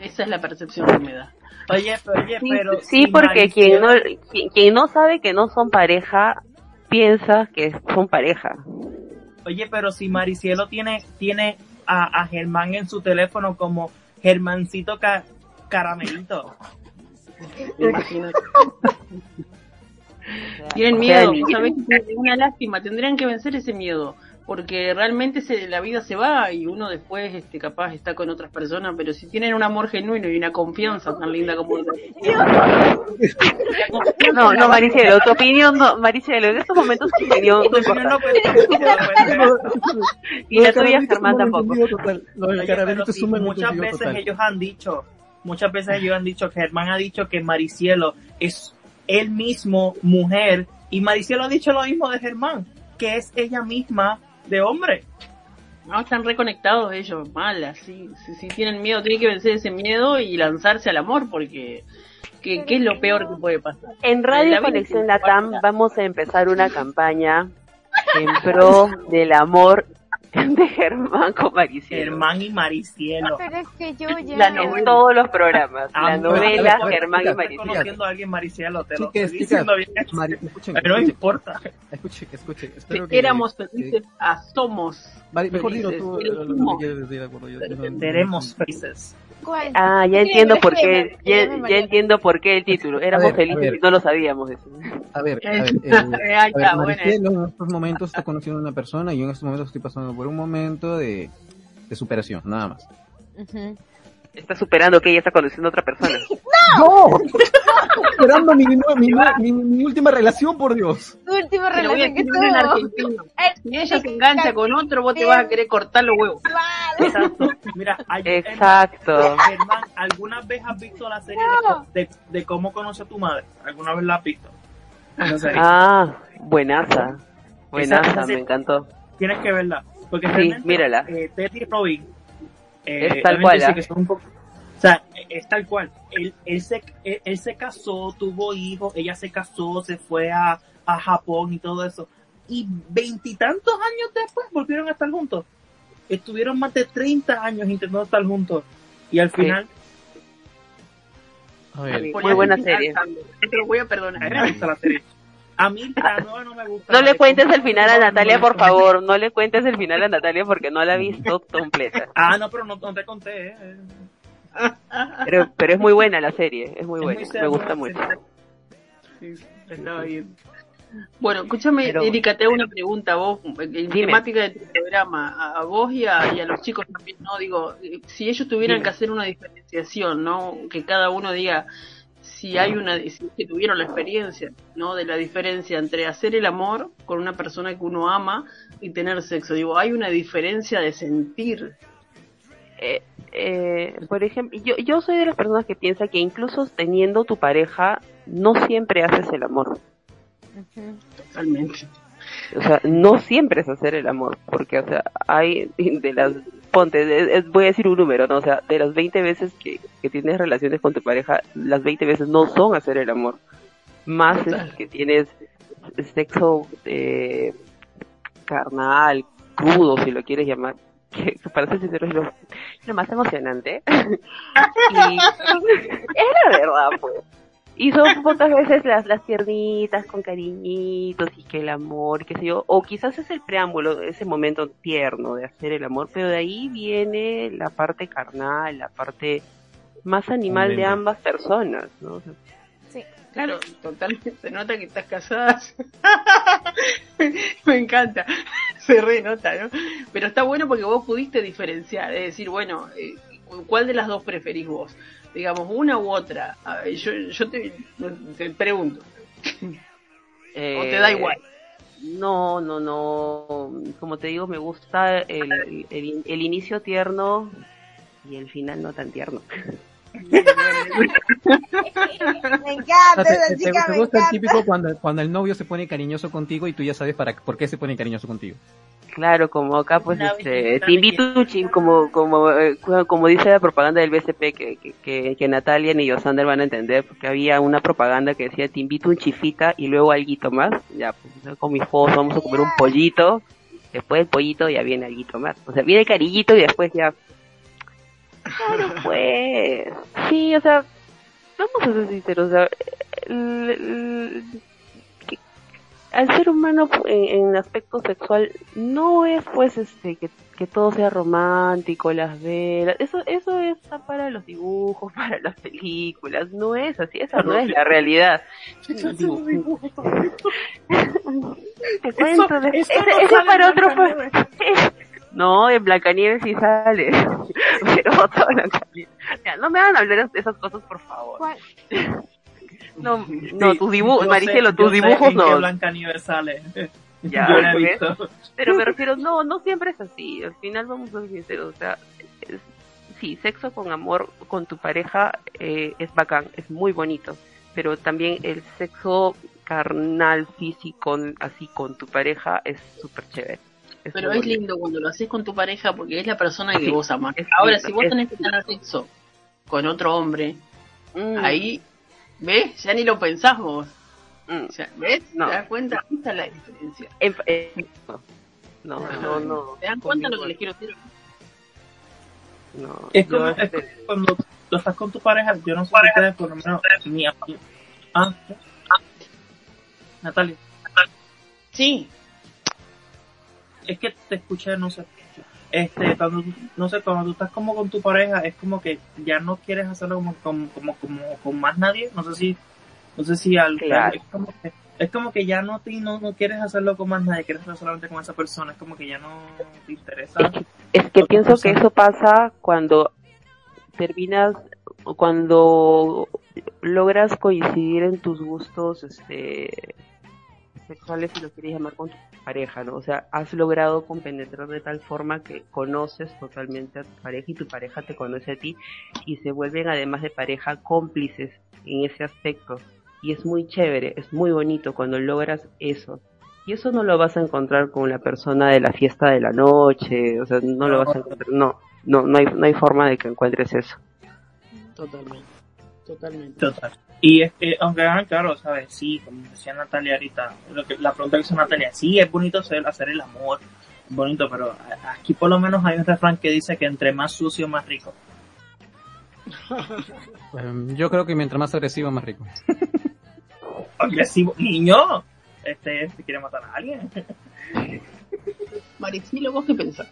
Esa es la percepción que me da. Oye, oye, Sí, pero. sí, porque quien no, quien, quien no sabe que no son pareja, piensa que son pareja. Oye, pero si Maricielo tiene, tiene a, a Germán en su teléfono como Germancito ca- Caramelito. Imagínate. Tienen O sea, miedo, ni- vos sabés que es una lástima, tendrían que vencer ese miedo, porque realmente se, la vida se va y uno después este capaz está con otras personas, pero si tienen un amor genuino y una confianza tan linda como. No, no, Maricielo, tu opinión no, Maricielo, en estos momentos tu opinión no importa. Y la tuya, Germán, tampoco. Muchas veces total. ellos han dicho, muchas veces ellos han dicho, Germán ha dicho que Maricielo es él mismo mujer y Maricielo ha dicho lo mismo de Germán, que es ella misma de hombre. No, están reconectados ellos, mal, así, si, si tienen miedo, tienen que vencer ese miedo y lanzarse al amor, porque ¿qué, qué es lo peor que puede pasar? En Radio La Conexión Latam vamos a empezar una campaña en pro del amor de Germán con Maricielo. Germán y Maricielo. Pero es que yo ya... La En novela. todos los programas. Ah, La no, novela Germán y Maricielo. conociendo a alguien Maricielo, te lo Chicas, estoy chicas, diciendo bien. Mari, escuchen, Pero no importa. escuchen, escuchen. Si Espero que, éramos felices, ah, somos. Mari, mejor dilo felices, tú lo, lo- lo felices. ¿Cuál? Ah, ya entiendo por qué, ya, entiendo por qué el título. Éramos ver, felices y no lo sabíamos. eso. A ver, a ver, eh, a ver, en estos momentos está conociendo a una persona y yo en estos momentos estoy pasando por un momento de, de superación, nada más. Ujú. Está superando que ella está conociendo a otra persona. ¡No! Esperando mi, mi, mi, mi- mi última relación, por Dios. Tu última relación que escribir en tuvo. argentino. Si ella se engancha con otro, vos te vas a querer cortar los huevos. Exacto. Mira, hay- Exacto. Germán, ¿alguna vez has visto la serie No. de, de, de cómo conoce a tu madre? ¿Alguna vez la has visto? Ah, buenaza. Buenaza, me encantó. Tienes que verla. Porque Sí, mírala. Eh, Ted y Robin. Eh, Es tal cual, sí ¿ah? que son un poco- o sea, es tal cual. Él, él, se, él, él se casó, tuvo hijos, ella se casó, se fue a, a Japón y todo eso. Y veintitantos años después volvieron a estar juntos. Estuvieron más de 30 años intentando estar juntos. Y al Sí. final, A ver, Muy buena serie. Te lo voy a perdonar. la serie. A mí la nueva no me gusta. No le cuentes el final a Natalia, por favor. No le cuentes el final a Natalia porque no la ha visto completa. Ah, no, pero no, no te conté. eh. Pero, pero es muy buena la serie. Es muy Es buena. muy Me gusta mucho. serie. Sí, estaba bien. Bueno, escúchame, Pero- Erika, te hago una pregunta a vos, en Dime. temática de tu programa, a, a vos y a, y a los chicos también, ¿no? Digo, eh, si ellos tuvieran Dime. que hacer una diferenciación, ¿no? Que cada uno diga si hay una, si que tuvieron la experiencia, ¿no? De la diferencia entre hacer el amor con una persona que uno ama y tener sexo. Digo, hay una diferencia de sentir. Eh, eh, por ejemplo, yo, yo soy de las personas que piensa que incluso teniendo tu pareja, no siempre haces el amor. Totalmente. O sea, no siempre es hacer el amor, porque, o sea, hay de las, ponte, voy a decir un número, ¿no? O sea, de las 20 veces que, que tienes relaciones con tu pareja, las 20 veces no son hacer el amor. Más es que tienes sexo eh, carnal, crudo, si lo quieres llamar, que para ser sincero es lo, lo más emocionante. y es la verdad, pues. Y son pocas veces las, las piernitas con cariñitos y que el amor, qué sé yo, o quizás es el preámbulo, ese momento tierno de hacer el amor, pero de ahí viene la parte carnal, la parte más animal de ambas personas, ¿no? O sea, Claro, totalmente. Se nota que estás casada. Me encanta. Se renota, ¿no? Pero está bueno porque vos pudiste diferenciar. Es decir, bueno, eh, ¿cuál de las dos preferís vos? Digamos, una u otra. A ver, yo yo te, te pregunto. ¿O te da eh, igual? No, no, no. Como te digo, me gusta el, el, el inicio tierno y el final no tan tierno. Me encanta O sea, esa te, te- chica, te me gusta el típico cuando, cuando el novio se pone cariñoso contigo y tú ya sabes para por qué se pone cariñoso contigo. Claro, como acá pues este, te invito un chin, como como eh, como dice la propaganda del BCP que, que, que, que Natalia ni Yosander van a entender porque había una propaganda que decía te invito un chifita y luego alguito más, ya pues yo con mi esposo vamos a comer un pollito, después del pollito ya viene alguito más, o sea viene el cariñito y después ya claro pues. Sí o sea vamos a ser sinceros o sea el- al ser humano en, en aspecto sexual no es pues este que, que todo sea romántico las velas eso eso está para los dibujos para las películas no es así esa no es la realidad. Te cuento de- eso ese, no para otro. no en Blancanieves sí sale pero otro Blancanieves Ya, no me hagan hablar de esas cosas por favor ¿Cuál? no no Sí, tus dibujos yo Maricelo sé- tus dibujos no Blancanieves sale. Ya, yo la he ¿ves? visto. Pero me refiero, no, no siempre es así. Al final vamos a ser sinceros. O sea, es- sí, sexo con amor con tu pareja eh, es bacán, es muy bonito. Pero también el sexo carnal, físico, así con tu pareja es súper chévere. Es Pero es lindo cuando lo haces con tu pareja porque es la persona que Sí, vos amás. es Ahora, lindo, si vos es- tenés que tener sexo con otro hombre, Mm, ahí, ¿ves? Ya ni lo pensás vos. mm. O sea, ¿ves? No. ¿Te das cuenta? Ahí está la diferencia. En- eh, no, no, no. ¿Te dan cuenta lo que les quiero decir? No, Es como, es como cuando tú estás con tu pareja, yo no sé si ustedes por lo menos mi Ah, ¿qué? Natalia, Sí, es que te escuché, no sé. Este, cuando, no sé, cuando tú estás como con tu pareja, es como que ya no quieres hacerlo como, como, como, como con más nadie. No sé si, no sé si al, Claro. es como que, es como que ya no te, no, no quieres hacerlo con más nadie, quieres hacerlo solamente con esa persona, es como que ya no te interesa. Es que, es que Otra pienso que eso pasa cuando terminas, cuando logras coincidir en tus gustos este, sexuales, si lo quieres llamar con tu pareja, ¿no? O sea, has logrado compenetrar de tal forma que conoces totalmente a tu pareja y tu pareja te conoce a ti y se vuelven además de pareja cómplices en ese aspecto. Y es muy chévere, es muy bonito cuando logras eso. Y eso no lo vas a encontrar con la persona de la fiesta de la noche, o sea, no lo vas a encontrar, no, no, no hay, no hay forma de que encuentres eso. totalmente. Totalmente. Total. Y es que, aunque ah, claro, sabes, sí, como decía Natalia ahorita, lo que, la pregunta que hizo Natalia, sí, es bonito hacer, hacer el amor, es bonito, pero a- aquí por lo menos hay un refrán que dice que entre más sucio, más rico. Em, yo creo que mientras más agresivo, más rico. Agresivo, niño, este, este quiere matar a alguien. Maricilo, ¿vos qué pensás?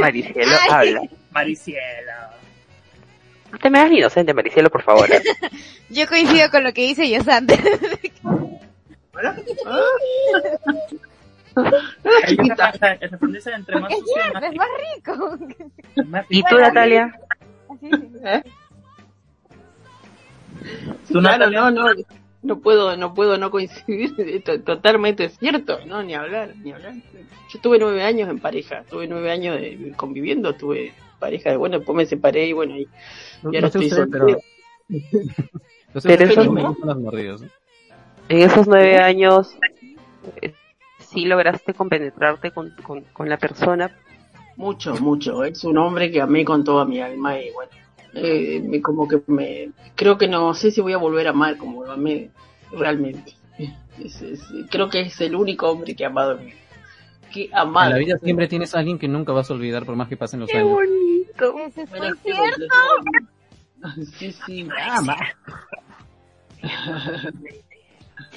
Maricielo, habla. Mariciela. No te me hagas inocente, Maricielo, por favor. ¿eh? Yo coincido con lo que dice Yosante. ¿Hola? El dice entre más Es sucio, cierto, más es rico. más rico. ¿Y tú, Natalia? Así es. ¿Eh? ¿Tú, claro, Natalia? no, no, no puedo, no puedo no coincidir, to- totalmente cierto, no, ni hablar, ni hablar. Yo tuve nueve años en pareja, tuve nueve años de, conviviendo, tuve pareja, de, bueno, después me separé y bueno, y, No, y ahora no estoy ustedes, pero... soltero. No sé Pero ustedes, eso pero me no. gustan las mordidas. ¿eh? En esos nueve años, eh, sí lograste compenetrarte con, con, con la persona. Mucho, mucho. Es un hombre que amé con toda mi alma y bueno, eh, me, como que me, creo que no sé si voy a volver a amar como lo amé realmente. Es- es- creo que es el único hombre que he amado. Que En amado. la vida siempre tienes a alguien que nunca vas a olvidar por más que pasen los ¡Qué años. bonito! Ese es Bueno, cierto. Sí, sí.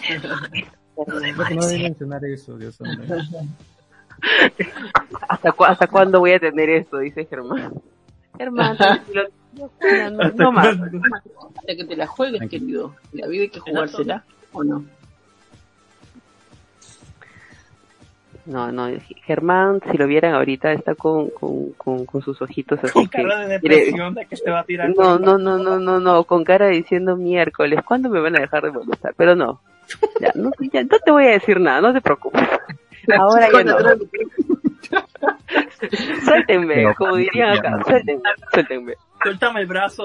Que no debe mencionar eso, Dios mío. ¿Hasta, cu- ¿Hasta cuándo voy a tener esto? Dice Germán. Germán, no, no, no más. Hasta que te la juegues, querido. La vida hay que jugársela, ¿o no? No, no, Germán, si lo vieran ahorita, está con, con, con, con sus ojitos así Con que... cara de depresión de que te va a tirar. No, no, no, no, no, no, con cara diciendo miércoles, ¿cuándo me van a dejar de molestar? Pero no, ya, no, ya, no te voy a decir nada, no te preocupes. Ahora ya no. Suéltenme, como dirían acá, suéltenme, suéltenme. Suéltame el brazo.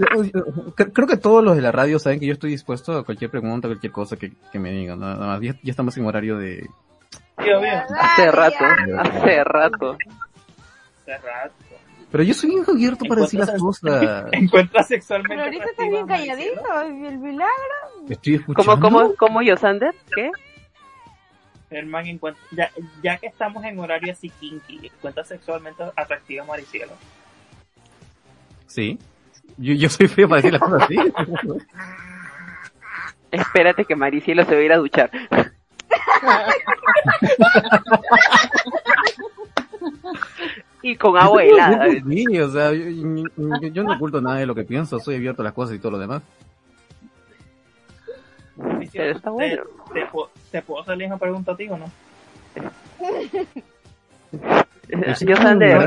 Creo que todos los de la radio saben que yo estoy dispuesto a cualquier pregunta, cualquier cosa que, que me digan. Nada más. Ya, ya estamos en horario de... Tío, bien. Hace rato, hace rato. Hace rato. Pero yo soy bien abierto para decir las cosas. Encuentras sexualmente. Pero ahorita está atractiva bien calladito, el milagro. Estoy escuchando. ¿Cómo, cómo, cómo yo, Sander? ¿Qué? Germán encuentra, ya, ya que estamos en horario así kinky, encuentras sexualmente atractiva a Maricielo. Sí. Yo, yo soy feo para decir las cosas así. Espérate que Maricielo se va a ir a duchar. y con agua helada. Sí, o sea, yo, yo- yo no oculto nada de lo que pienso, soy abierto a las cosas y todo lo demás. Pero está bueno. ¿Te, te, puedo- te puedo hacerle una pregunta a ti o no? Yo, Sander,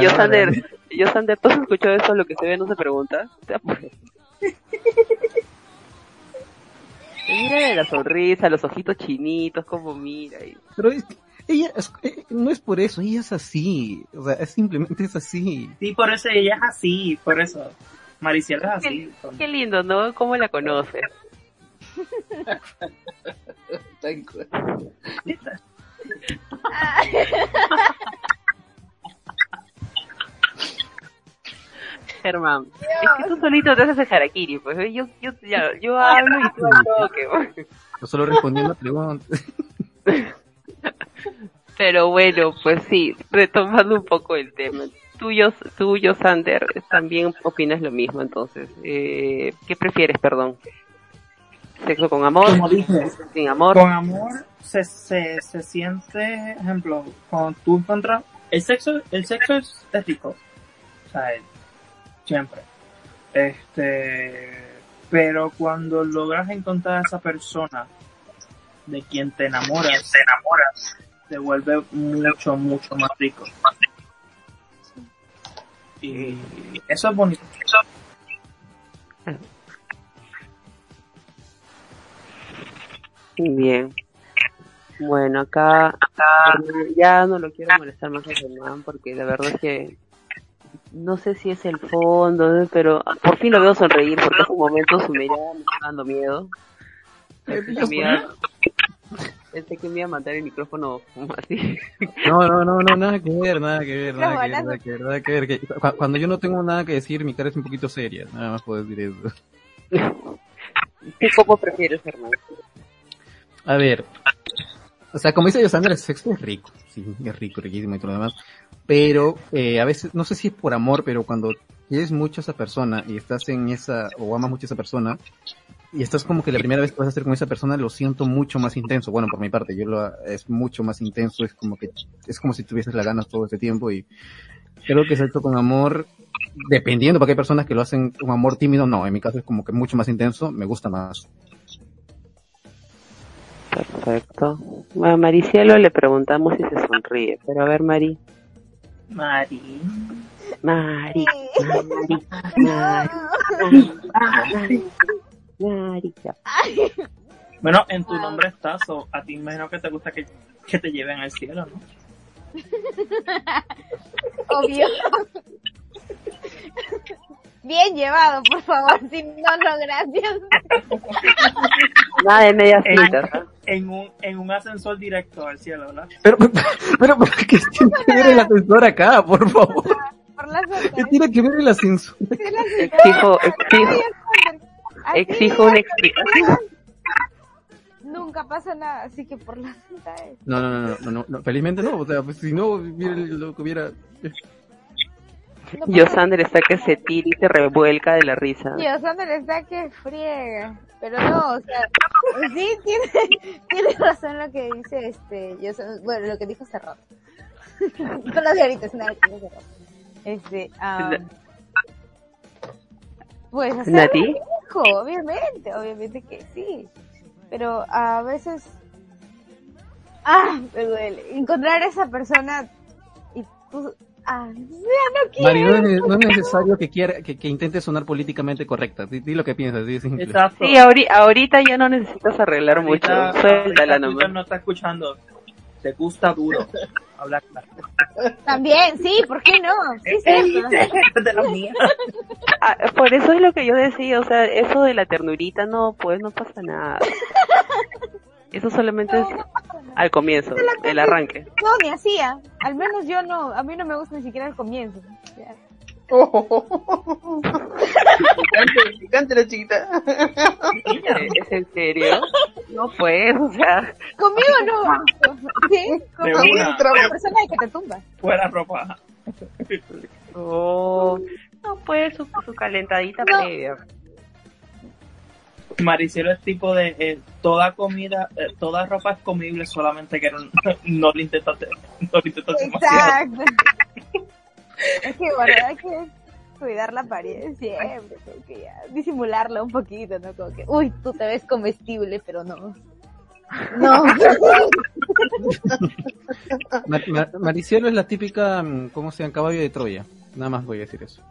yo. Sander, yo, Sander, ¿tú has escuchado eso? Lo que se ve no se pregunta. Mira la sonrisa, los ojitos chinitos, como mira. y- Pero es que ella es- eh, no es por eso, ella es así. O sea, es simplemente es así. Sí, por eso ella es así, por eso. Maricielo es así. Qué lindo, ¿no? ¿Cómo la conoces? Tal cual. Germán, es que tú solito te haces el harakiri, pues yo, yo, ya, yo hablo y tú al toque, pues. Yo solo respondiendo a preguntas. Pero bueno, pues sí, retomando un poco el tema. Tú, yo, tú, yo, Sander, también opinas lo mismo, entonces. Eh, ¿Qué prefieres, perdón? ¿Sexo con amor? Como dije, ¿Sin amor? con amor se, se, se siente, ejemplo, cuando tú encuentras, el sexo, el sexo es, es rico. O sea, siempre. Este, pero cuando logras encontrar a esa persona de quien te enamoras, te enamoras, se vuelve mucho, mucho más rico. Y eso es bonito. Bien. Bueno, acá, acá ya no lo quiero molestar más a Germán porque la verdad es que no sé si es el fondo, pero por fin lo veo sonreír porque hace un momento su mirada me está dando miedo. Pensé que me iba, pensé que me iba a matar el micrófono así. No, no, no, no, nada que ver, nada que ver, nada que ver, nada que ver, nada que ver. que- cu- cuando yo no tengo nada que decir, mi cara es un poquito seria, nada más puedo decir eso. ¿Tú cómo prefieres, Germán? A ver, o sea, como dice Yosandra, el sexo es rico, sí, es rico, riquísimo y todo lo demás, pero eh, a veces, no sé si es por amor, pero cuando quieres mucho a esa persona y estás en esa, o amas mucho a esa persona, y estás como que la primera vez que vas a hacer con esa persona lo siento mucho más intenso, bueno, por mi parte, yo lo, es mucho más intenso, es como que, es como si tuvieses las ganas todo ese tiempo y creo que sexo con amor, dependiendo, porque hay personas que lo hacen con amor tímido, no, en mi caso es como que mucho más intenso, me gusta más. Perfecto. A Maricielo le preguntamos si se sonríe, pero a ver, Mari. Mari. Marica, marica, marica, marica. Bueno, en tu nombre está, so, a ti imagino que te gusta que, que te lleven al cielo, ¿no? Obvio. Bien llevado, por favor. Si no, no, gracias. Nada de medias ¿ah? En un, en un ascensor directo al cielo, ¿verdad? Pero, pero, ¿por qué tiene que ver el ascensor acá, por favor? Por la suerte. ¿Qué tiene que ver el ascensor? Exijo, exijo, exijo una explicación. Nunca pasa nada, así que por la cinta es. No, no, no, no, no, no, felizmente no, o sea, pues, si no, hubiera lo que hubiera... No Yo Sander está que se tira y se revuelca de la risa. Dios, Sander está que friega. Pero no, o sea, sí, tiene, tiene razón lo que dice este, yo, bueno, lo que dijo Cerrado. Con las de ahorita, es dijo Cerrado. Este, ah, pues hacer ¿Nati? hijo, obviamente, obviamente que sí. Pero a veces, ah, me duele. Encontrar a esa persona y tú, ah, ya no quiero. Mari, no es, no es necesario que, quiera, que, que intentes sonar políticamente correcta, di, di lo que piensas, di simple. Exacto. Sí, ahori- ahorita ya no necesitas arreglar mucho. Suéltala nomás. No está escuchando. Te gusta duro. Hablar. También, sí, ¿por qué no? Sí, cierto. de la mía. Ah, por eso es lo que yo decía, o sea, eso de la ternurita, no, pues no pasa nada. Eso solamente es al comienzo, el arranque. No, ni hacía. Al menos yo no, a mí no me gusta ni siquiera el comienzo. Ya. picante, picante la chiquita. ¿Es en serio? No pues, o sea, Conmigo no. Sí, De con una. la persona que te tumba. Fuera ropa. oh, no pues su, su calentadita No. previa. Maricielo es tipo de eh, toda comida, eh, toda ropa es comible, solamente que no, no lo intentaste, no lo intentaste demasiado. Exacto. Es que, bueno, hay que cuidar la apariencia siempre, como que ya, disimularla un poquito, ¿no? Como que, uy, tú te ves comestible, pero no. No. Ma- Ma- Maricielo es la típica, mm, ¿cómo se llama? Caballo de Troya. Nada más voy a decir eso.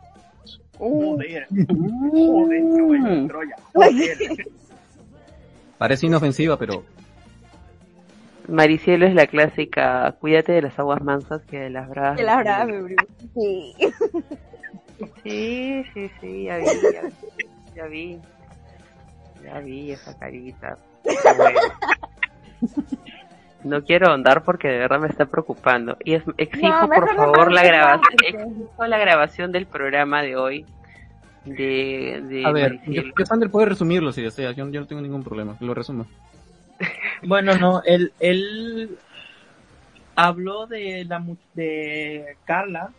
Joder, joder, caballo de Troya, joder. Parece inofensiva, pero Maricielo es la clásica, cuídate de las aguas mansas que de las bravas. Que la verdad, mi primo. Sí. Sí, sí, sí, ya vi, ya vi, ya vi, ya vi esa carita. Bueno. No quiero ahondar porque de verdad me está preocupando. Y es, exijo No, por favor la grabación, exijo la grabación del programa de hoy. De, de a ver, yo, Sander puede resumirlo si deseas, yo, yo no tengo ningún problema, lo resuma. Bueno, no, él, él habló de la mu- de Carla,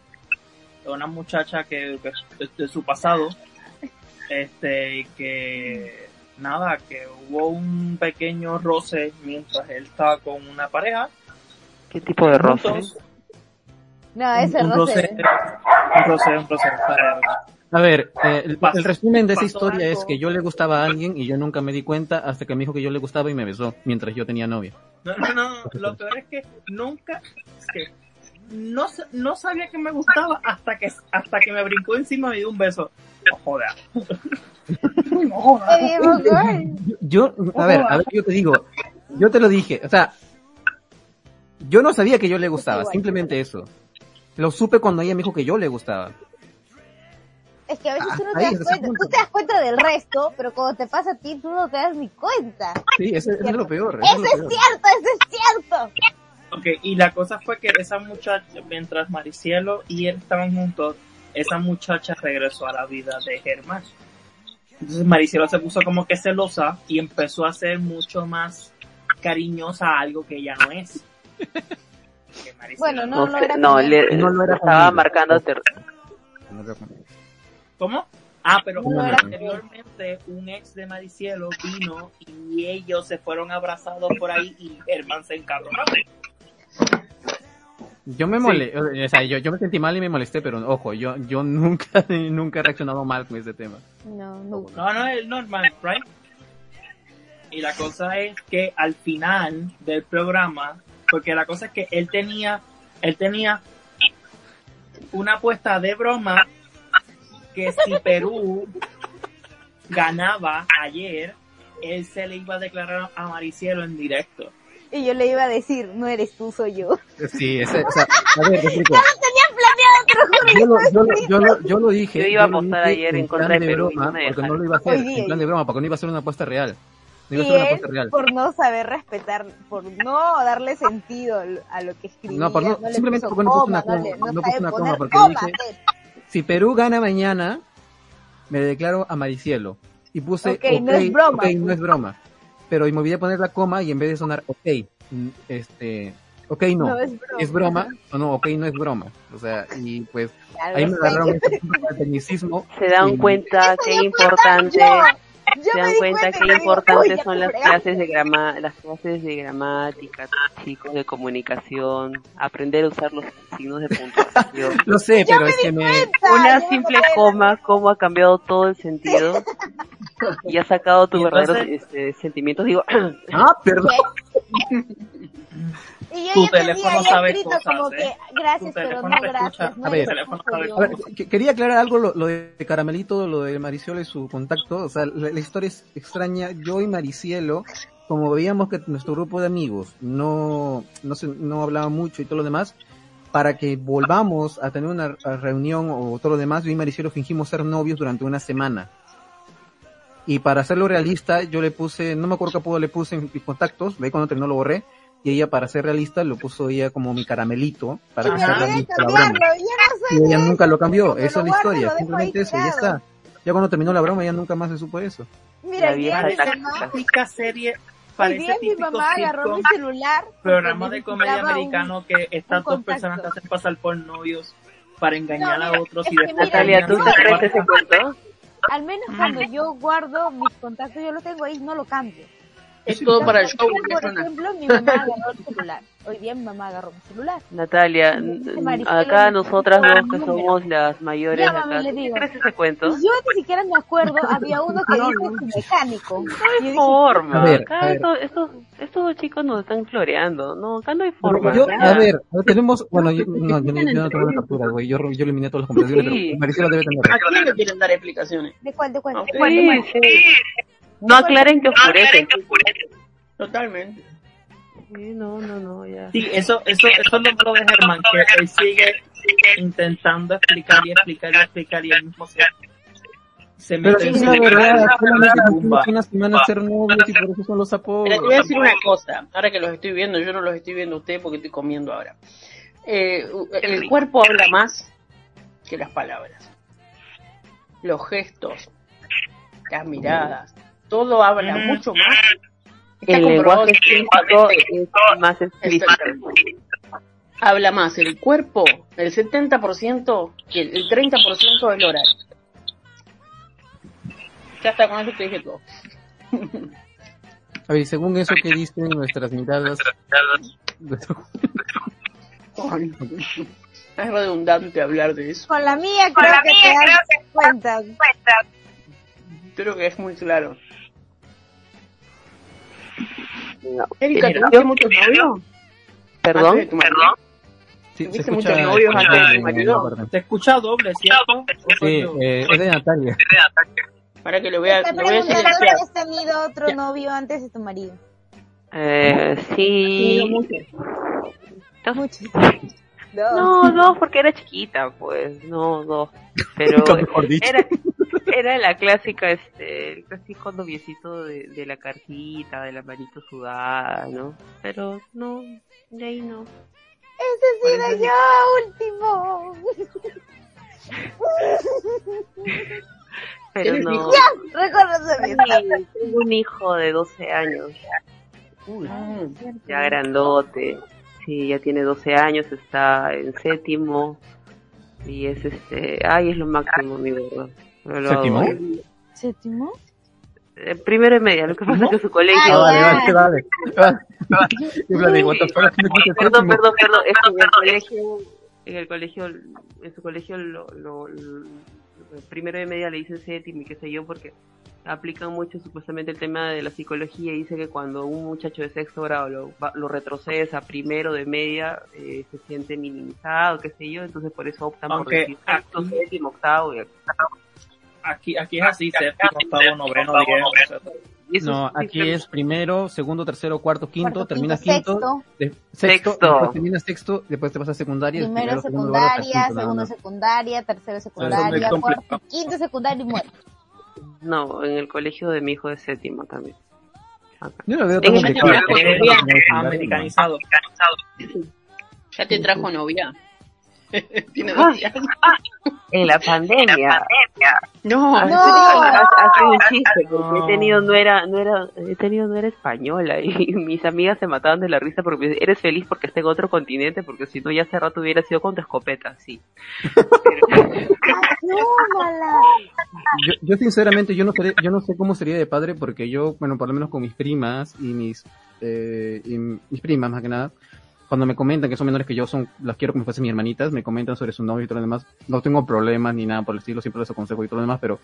una muchacha que de, de su pasado, este, y que nada, que hubo un pequeño roce mientras él estaba con una pareja. ¿Qué tipo de roce? No, ese un, un roce. roce, un roce, un roce. para- A ver, eh, el, resumen de esa historia algo. es que yo le gustaba a alguien y yo nunca me di cuenta hasta que me dijo que yo le gustaba y me besó mientras yo tenía novia. No, no, no, lo peor es que nunca, es que no, no sabía que me gustaba hasta que, hasta que me brincó encima y me dio un beso. No joda. No joda. Eh. Yo, a ver, a ver, yo te digo, yo te lo dije, o sea, yo no sabía que yo le gustaba, simplemente eso. Lo supe cuando ella me dijo que yo le gustaba. Es que a veces tú no te das cuenta. Tú te das cuenta del resto, pero cuando te pasa a ti, tú no te das ni cuenta. Sí, ese es lo peor. eso Eso es es lo peor. cierto, eso es cierto. Ok, y la cosa fue que esa muchacha, mientras Maricielo y él estaban juntos, esa muchacha regresó a la vida de Germán. Entonces Maricielo se puso como que celosa y empezó a ser mucho más cariñosa a algo que ella no es. Bueno, No, no, no era no, le, No lo era estaba conmigo. marcando No. ¿Cómo? Ah, pero No anteriormente un ex de Maricielo vino y ellos se fueron abrazados por ahí y Germán se encabronó. Yo me molé, o sea, yo, yo me sentí mal y me molesté, pero ojo, yo, yo nunca, nunca he reaccionado mal con ese tema. No, no. No, no, es normal, right? Y la cosa es que al final del programa, porque la cosa es que él tenía, él tenía una apuesta de broma que si Perú ganaba ayer, él se le iba a declarar a Maricielo en directo. Y yo le iba a decir, no eres tú, soy yo. Sí, ese, o sea, a ver, explico. Tenía planeado, te lo juro. Yo lo, yo, lo, yo, lo, yo lo dije. Yo iba a apostar ayer en contra de Perú broma, no porque no lo iba a hacer en plan de broma, porque no iba a ser una apuesta real. No iba a ser una apuesta real. por no saber respetar, por no darle sentido a lo que escribía, No, por no- le simplemente porque no coma, una coma, no puso una coma, porque coma, dije- pues. Si Perú gana mañana, me declaro a Maricielo. Y puse, Ok, no es broma, ok, no pues. es broma. Pero y me olvidé poner la coma y en vez de sonar ok, mm, este, ok no, No, es broma. es broma, o no, ok no es broma. O sea, y pues Claro, ahí me agarraron este de tecnicismo. Se dan y- cuenta qué importante, Yo se dan cuenta cuenta qué importantes "Uy, son las te fregaste". clases de grama, las clases de gramática, chicos, de comunicación, aprender a usar los signos de puntuación. Lo sé, pero es que me, Una simple coma, cómo ha cambiado todo el sentido y ha sacado tus verdaderos este, sentimientos. Digo, ah, perdón. Y yo Tu ya teléfono tenía sabe escrito cosas, como ¿eh? que gracias, pero no gracias. No A ver. A que- quería aclarar algo, lo, lo de Caramelito, lo de Maricielo y su contacto. O sea, la, la historia es extraña. Yo y Maricielo, como veíamos que nuestro grupo de amigos no, no, se, no hablaba mucho y todo lo demás, para que volvamos a tener una reunión o todo lo demás, yo y Maricielo fingimos ser novios durante una semana. Y para hacerlo realista, yo le puse, no me acuerdo qué apodo le puse en mis contactos, de ahí cuando terminó lo borré, y ella para ser realista lo puso ella como mi caramelito, para que me sea olvidé realista la broma. cambiarlo, ya no soy Y ella nunca lo eso. cambió, esa es la guardo, historia, simplemente eso, ya está. Ya cuando terminó la broma ya nunca más se supo eso. Mira, La vieja mi Típica serie, parece mi típico mamá agarró mi celular. programa de comedia un- americano que estas un dos personas se hacen pasar por novios para engañar No, a otros y que después Natalia, ¿tú te terminan crees ese cuento? Al menos cuando yo guardo mis contactos, yo los tengo ahí, no lo cambio. Es todo para el show. Por ejemplo, mi mamá agarró el celular. Hoy día mi mamá agarró mi celular. Natalia, acá no- nosotras no, dos que no, somos las mayores de Llámame, acá, le ¿tú digo. crees ese cuento? Y yo ni siquiera me acuerdo, había uno que dice su mecánico. Y yo dije, forma. A ver, acá a ver. Estos, estos, estos chicos nos están floreando. No, acá no hay forma. Yo, a ver, tenemos, bueno, yo, no, yo, yo no tengo la captura, güey, yo, yo eliminé todas las conversaciones, Sí. pero Maricela debe ¿A tener. quién le quieren dar explicaciones? ¿de cuál, de cuál? A ¿De cuál, de Sí, cuál? No aclaren que oscurecen. Totalmente. Sí, no, no, no, ya. Sí, eso, eso, eso es lo malo de Germán, que él sigue intentando explicar y explicar y explicar y él mismo se, se Pero mete es su la verdad, una semana ser novios y por eso son los apodos. Mira, te voy a decir una cosa. Ahora que los estoy viendo, yo no los estoy viendo a ustedes porque estoy comiendo ahora. Eh, el cuerpo habla más que las palabras. Los gestos, las miradas, todo habla mucho más. El comprobado lenguaje físico es más explícito. Habla más el cuerpo, el 70%, que el, el 30% es oral. Ya está, con eso te dije todo. A ver, según eso que dicen nuestras miradas, Es redundante hablar de eso. Con la mía creo que te das cuenta. Creo que es muy claro. No. Erika, ¿tuviste muchos novios? Perdón, muchos novios se antes de escucha tu marido? doble, ¿cierto? ¿O soy Sí, eh, es de Natalia. Para que lo vea, preguntando silenciar. has tenido otro novio antes de tu marido. eh, sí. Muchos. No, dos, porque era chiquita, pues, no, dos. Pero era, era la clásica, este, el clásico noviecito de, de la cartita, de la manito sudada, ¿no? Pero no, de ahí no. Ese Por eso- yo, último. Pero ¿Tienes no. Sí, tengo un hijo de 12 años, Mm. ya grandote. Sí, ya tiene 12 años, está en séptimo. Y es este, ay, es lo máximo, mi verdad. Lo ¿Séptimo? ¿Séptimo? Eh, primero y media, lo que pasa es que su colegio... Ah, vale, ya. vale, vale. Yo le digo, what the fuck, me quita Perdón, perdón, perdón, es que en el colegio, en el colegio, en su colegio, lo, lo, lo- primero y media le dicen séptimo y qué sé yo, porque aplican mucho supuestamente el tema de la psicología y dice que cuando un muchacho de sexto grado lo, va- lo retrocedes a primero de media eh, se siente minimizado, qué sé yo, entonces por eso optan por decir sexto, séptimo, octavo y Aquí, aquí es así, séptimo, octavo, noveno, diez. No, aquí es primero, segundo, tercero, cuarto, quinto, Cuarto, terminas quinto, quinto, sexto, de- sexto, Sexto. después terminas sexto, después te vas a secundaria, primero segundo lugar hasta secundaria, segundo secundaria, tercero secundaria, cuarto, quinto secundaria y muere. No, en el colegio de mi hijo de séptimo también. Yo lo veo tan Americanizado. Ya te trajo novia. Tiene 12 años. En la pandemia. No, Hace, No. hace un chiste, porque No. he tenido no era, no era, he tenido no era española y mis amigas se mataban de la risa porque me eres feliz porque está en otro continente, porque si no ya hace rato hubiera sido con tu escopeta, sí. Yo sinceramente yo no seré- yo no sé cómo sería de padre porque yo, bueno, por lo menos con mis primas y mis eh, y mis primas más que nada, cuando me comentan que son menores que yo, son las quiero como si fuesen mis hermanitas, me comentan sobre su novio y todo lo demás, no tengo problemas ni nada por el estilo, siempre les aconsejo y todo lo demás, pero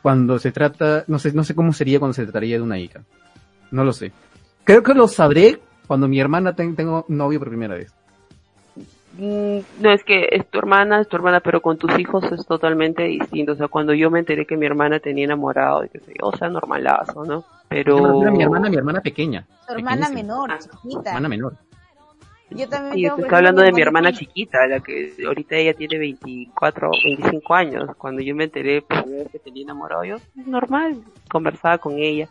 cuando se trata, no sé, no sé cómo sería cuando se trataría de una hija. No lo sé. Creo que lo sabré cuando mi hermana ten- tengo novio por primera vez. Mm, No, es que es tu hermana, es tu hermana, pero con tus hijos es totalmente distinto. O sea, cuando yo me enteré que mi hermana tenía enamorado, y o sea, normalazo, ¿no? Pero... Mi hermana, mi hermana pequeña. Su hermana menor, Ah, chiquita. Hermana menor. Yo también tengo, hablando de mi hermana chiquita. la que ahorita ella tiene 24, 25 años. Cuando yo me enteré por vez que tenía enamorado, yo, normal, conversaba con ella.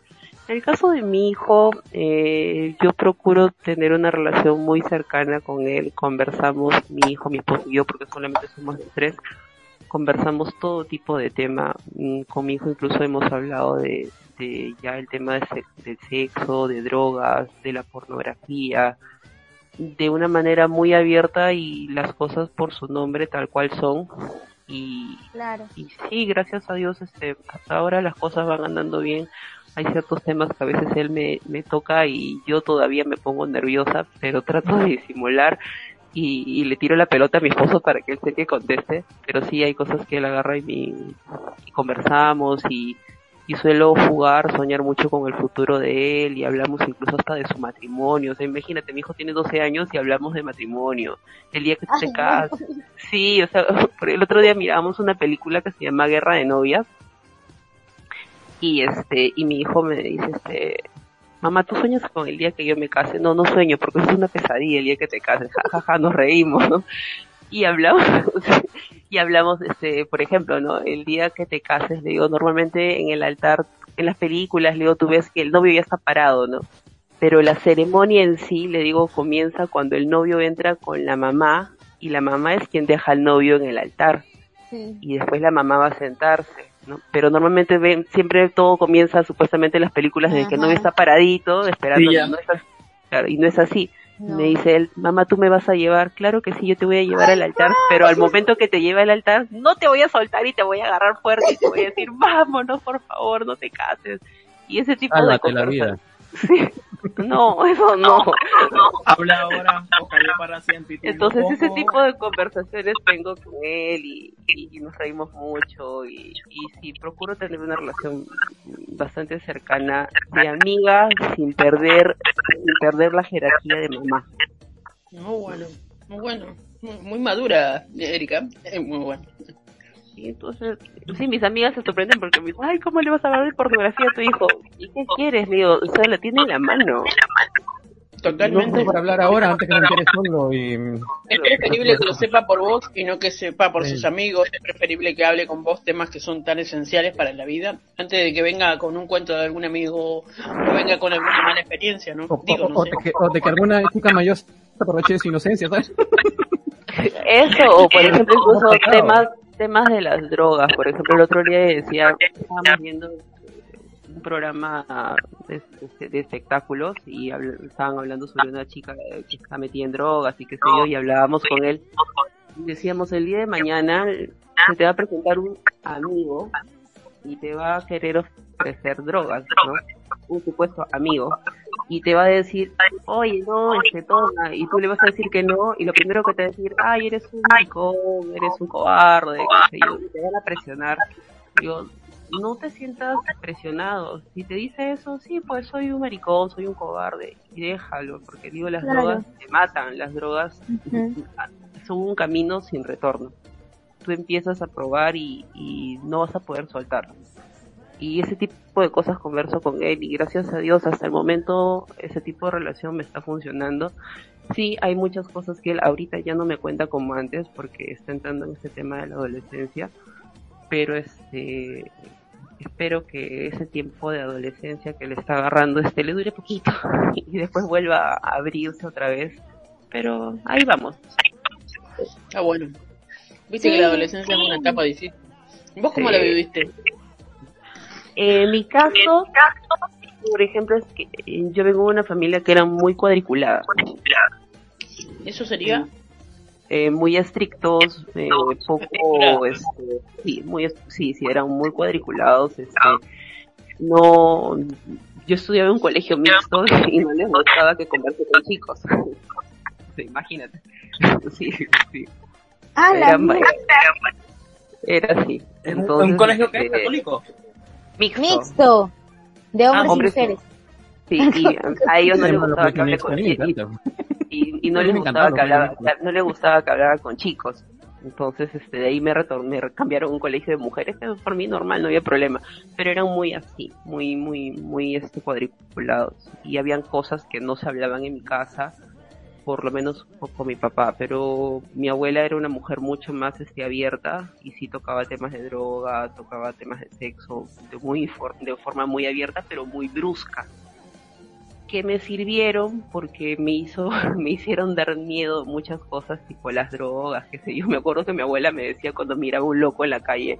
En el caso de mi hijo, eh, yo procuro tener una relación muy cercana con él. Conversamos, mi hijo, mi esposo y yo, porque solamente somos los tres. Conversamos todo tipo de tema. Mm, Con mi hijo incluso hemos hablado de, de ya el tema de sex- del sexo, de drogas, de la pornografía, de una manera muy abierta y las cosas por su nombre tal cual son. Y, Claro. y sí, gracias a Dios, este, hasta ahora las cosas van andando bien. Hay ciertos temas que a veces él me, me toca y yo todavía me pongo nerviosa, pero trato de disimular y, y le tiro la pelota a mi esposo para que él sé que conteste. Pero sí hay cosas que él agarra y, me- y conversamos y, y suelo jugar, soñar mucho con el futuro de él y hablamos incluso hasta de su matrimonio. O sea, imagínate, mi hijo tiene 12 años y hablamos de matrimonio. El día que tú te casas. Sí, o sea, el otro día mirábamos una película que se llama Guerra de Novias y este y mi hijo me dice este mamá tú sueñas con el día que yo me case no no sueño porque es una pesadilla el día que te cases ja ja ja nos reímos ¿no? Y hablamos y hablamos este por ejemplo no el día que te cases le digo normalmente en el altar en las películas le digo tú ves que el novio ya está parado no pero la ceremonia en sí le digo comienza cuando el novio entra con la mamá y la mamá es quien deja al novio en el altar Sí. y después la mamá va a sentarse, ¿no? Pero normalmente ven, siempre todo comienza supuestamente en las películas de que el novio está paradito, esperando, Sí, no es así, claro, y no es así. No. Me dice él, mamá, tú me vas a llevar, claro que sí, yo te voy a llevar al altar, pero al momento que te lleve al altar, no te voy a soltar y te voy a agarrar fuerte y te voy a decir, vámonos, por favor, no te cases. Y ese tipo de la cosas. vida. Sí. No, eso no. Habla ahora o cayó para siempre. Entonces ese tipo de conversaciones tengo con él y, y nos reímos mucho y, y sí, procuro tener una relación bastante cercana de amiga sin perder, sin perder la jerarquía de mamá. muy bueno, muy bueno. Muy, muy madura, Erika. Es muy bueno. Y entonces, sí, mis amigas se sorprenden porque me dicen, ay, ¿cómo le vas a hablar de pornografía a tu hijo? ¿Y qué quieres? Le digo, o sea, la tiene en la mano. No Totalmente. por hablar ahora antes que me entere solo y Es preferible que lo sepa por vos y no que sepa por Sí. sus amigos. Es preferible que hable con vos temas que son tan esenciales para la vida antes de que venga con un cuento de algún amigo o venga con alguna mala experiencia, ¿no? o, Digo, o- no o sé. de que, o de que alguna chica mayor se aproveche de su inocencia, ¿sabes? Eso, o por ejemplo, incluso temas temas de las drogas. Por ejemplo, el otro día decía, estábamos viendo un programa de, de- espectáculos y estaban hablando sobre una chica que está metida en drogas y qué sé yo, y hablábamos con él. Y decíamos, el día de mañana se te va a presentar un amigo y te va a querer ofrecer drogas, ¿no? Un supuesto amigo. Y te va a decir, oye, no, este, toma. Y tú le vas a decir que no. Y lo primero que te va a decir, ay, eres un maricón, eres un cobarde, qué sé yo. Y te van a presionar. Digo, no te sientas presionado. Si te dice eso, sí, pues soy un maricón, soy un cobarde, y déjalo, porque digo, las Claro. drogas te matan, las drogas son un camino sin retorno. Tú empiezas a probar y, y no vas a poder soltarlo. Y ese tipo de cosas converso con él y gracias a Dios hasta el momento ese tipo de relación me está funcionando. Sí, hay muchas cosas que él ahorita ya no me cuenta como antes porque está entrando en este tema de la adolescencia, pero este espero que ese tiempo de adolescencia que le está agarrando este le dure poquito y después vuelva a abrirse otra vez. Pero ahí vamos. Ah, bueno. Viste Sí. que la adolescencia es una etapa difícil. ¿Vos cómo Sí. la viviste? En mi caso, por ejemplo, es que eh, yo vengo de una familia que era muy cuadriculada, ¿Eso sería? eh, muy estrictos, eh, poco, este, sí, muy, sí, sí, eran muy cuadriculados, este, no, yo estudiaba en un colegio mixto y no les gustaba que converse con chicos. Sí, imagínate. Sí, sí. Ah, la Era, era así. ¿En un, Entonces, un colegio que es este, católico? Mixto. Mixto. De hombres y hombres y mujeres. Sí, y a ellos no les gustaba que hable que con encanta. y, y no les gustaba que hablara, me no les gustaba que hablara con chicos. Entonces, este, de ahí me retorné, me cambiaron a un colegio de mujeres, que por mí normal, no había problema. Pero eran muy así, muy, muy, muy, este, cuadriculados. Y habían cosas que no se hablaban en mi casa, por lo menos con mi papá. Pero mi abuela era una mujer mucho más, este, abierta, y sí tocaba temas de droga, tocaba temas de sexo, de muy, de forma muy abierta, pero muy brusca que me sirvieron porque me hizo, me hicieron dar miedo muchas cosas, tipo las drogas, qué sé yo. Me acuerdo que mi abuela me decía cuando miraba un loco en la calle,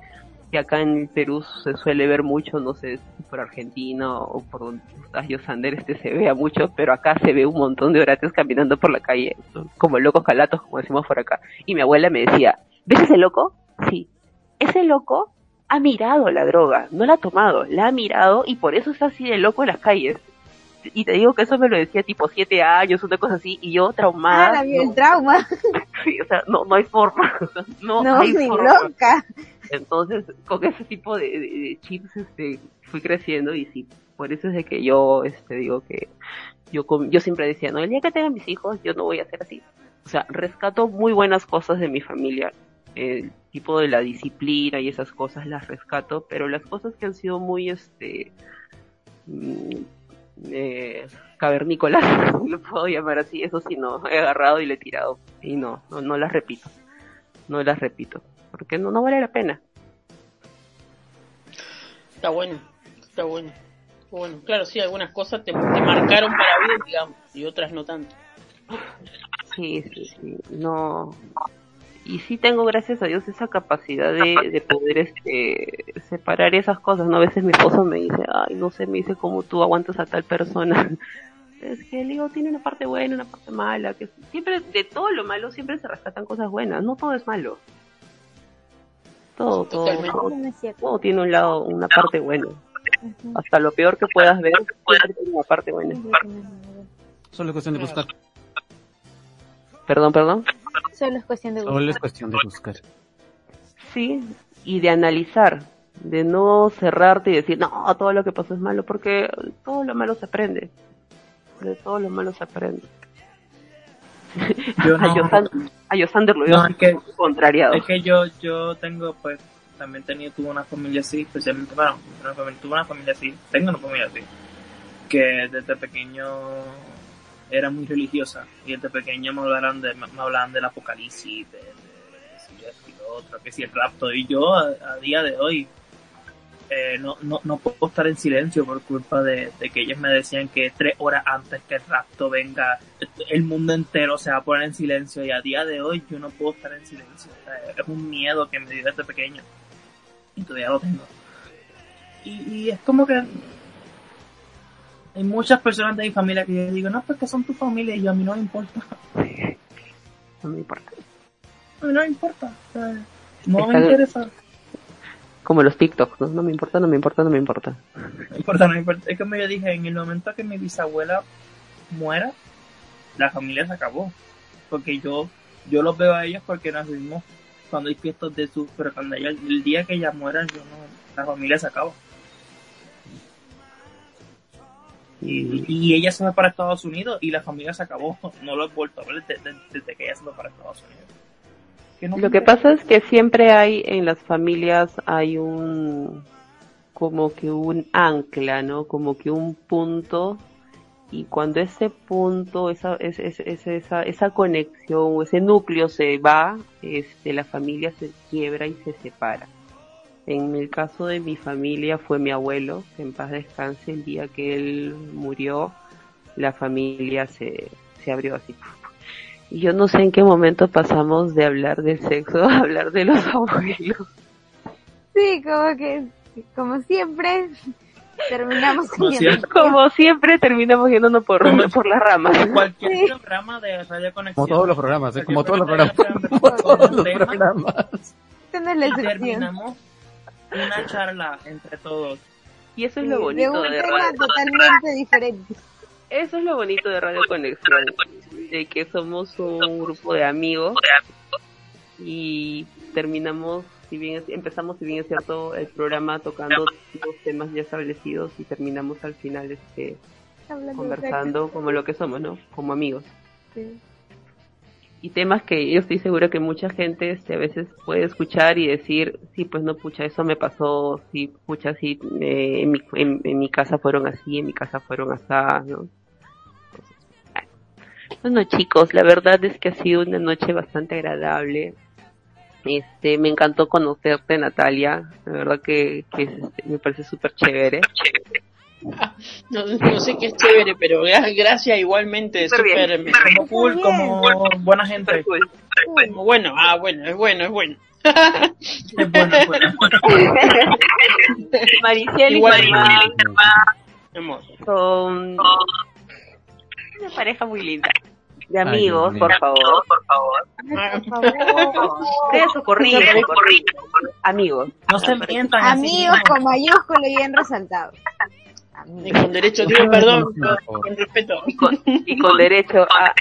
que acá en Perú se suele ver mucho, no sé si por Argentina o por donde yo Sander, este se vea mucho, pero acá se ve un montón de orates caminando por la calle, como locos calatos, como decimos por acá. Y mi abuela me decía, ¿ves ese loco? Sí. Ese loco ha mirado la droga, no la ha tomado, la ha mirado y por eso está así de loco en las calles y te digo que eso me lo decía tipo siete años, una cosa así, y yo Ah, traumada. la vio el trauma. sí, o sea, no, no hay forma, no, No, hay ni forma. loca. Entonces, con ese tipo de, de- de chips, este, fui creciendo y sí, por eso es de que yo, este, digo que yo, yo siempre decía, no, el día que tenga mis hijos, yo no voy a ser así. O sea, rescato muy buenas cosas de mi familia, el tipo de la disciplina y esas cosas las rescato, pero las cosas que han sido muy, este, mm, eh, cavernícolas, lo puedo llamar así, eso sí no, he agarrado y le he tirado, y no, no, no las repito, no las repito, porque no, no vale la pena. Está bueno, está bueno. Bueno, claro, sí, algunas cosas te, te marcaron para bien, digamos, y otras no tanto. Sí, sí, sí, no. Y sí tengo, gracias a Dios, esa capacidad de, de poder este, separar esas cosas, ¿no? A veces mi esposo me dice, ay, no sé, me dice cómo tú aguantas a tal persona. Es que el digo, tiene una parte buena, una parte mala, que siempre, de todo lo malo, siempre se rescatan cosas buenas, no todo es malo. Todo, todo, todo, tiene un lado, una parte buena. Hasta lo peor que puedas ver, siempre tiene una parte buena. Solo es cuestión de buscar. Perdón, perdón. Solo es cuestión de Solo buscar. es cuestión de buscar. Sí, y de analizar, de no cerrarte y decir, no, todo lo que pasó es malo, porque todo lo malo se aprende. De todo lo malo se aprende. Yo A no, a Yosander lo veo no, es que, contrariado. es que yo, yo tengo, pues, también tenía, tuve una familia así, especialmente, bueno, una familia, tuve una familia así, tengo una familia así, que desde pequeño era muy religiosa, y desde pequeño me hablaban, de, me hablaban del apocalipsis, de, de, de y lo otro, que si el rapto, y yo a, día de hoy, eh, no, no, no puedo estar en silencio por culpa de, que ellos me decían que tres horas antes que el rapto venga, el mundo entero se va a poner en silencio y a día de hoy yo no puedo estar en silencio. Es un miedo que me dio desde pequeño y todavía lo tengo. Y es como que hay muchas personas de mi familia que yo digo, no, pues que son tu familia y yo, a mí no me importa. No me importa. A mí no me importa. O sea, no me interesa. Como los TikToks, ¿no? No me importa, no me importa, no me importa. No me importa, no me importa. Es como yo dije, en el momento que mi bisabuela muera, la familia se acabó. Porque yo, yo los veo a ellos porque nos vivimos cuando hay fiestas de su, pero cuando ella, el día que ella muera, yo no, la familia se acaba. Y, y ella se fue para Estados Unidos y la familia se acabó. No lo he vuelto a ver desde, desde que ella se fue para Estados Unidos. Que no Lo que pasa es que siempre hay en las familias hay un como que un ancla, ¿no? Como que un punto y cuando ese punto, esa, es- es- es- esa, esa conexión o ese núcleo se va, este, la familia se quiebra y se separa. En el caso de mi familia fue mi abuelo, que en paz descanse, el día que él murió, la familia se, se abrió así. Y yo no sé en qué momento pasamos de hablar del sexo a hablar de los abuelos. Sí, como que, como siempre, terminamos Como siempre. Como siempre terminamos yéndonos por, por las ramas. Cualquier Sí. programa de Radio Conexión. Como todos los programas, ¿eh? como todos los programas. programa Como todos los programas. Excepción. terminamos una charla entre todos. Y eso es Sí, lo de bonito un de tema radio. totalmente diferente. Eso es lo bonito de Radio Conexión, de que somos un grupo de amigos y terminamos, si bien es- empezamos, si bien es cierto, el programa tocando los temas ya establecidos y terminamos al final este Hablando conversando como lo que somos, ¿no? Como amigos. sexo. Y temas que yo estoy segura que mucha gente este, a veces puede escuchar y decir, sí, pues no, pucha, eso me pasó, sí, pucha, sí, eh, en, mi, en, mi casa fueron así, en mi casa fueron así, ¿no? Bueno, chicos, la verdad es que ha sido una noche bastante agradable. Este, me encantó conocerte, Natalia. La verdad que, que es, este, me parece súper chévere. No, no sé qué es chévere, pero gra- gracias igualmente, Súper Como cool, como buena gente. Cool. como bueno, ah, bueno, es bueno, es bueno. Es bueno, es bueno. Mariciel y Igual- Germán Amor. son una pareja muy linda. De Ay, amigos, por favor, por favor. Ah, Por favor. Ustedes socorridos, amigos. No se mientan. Amigos con mayúsculo y bien resaltado. Y con derecho, digo perdón, con, respeto. Y con, y con derecho a...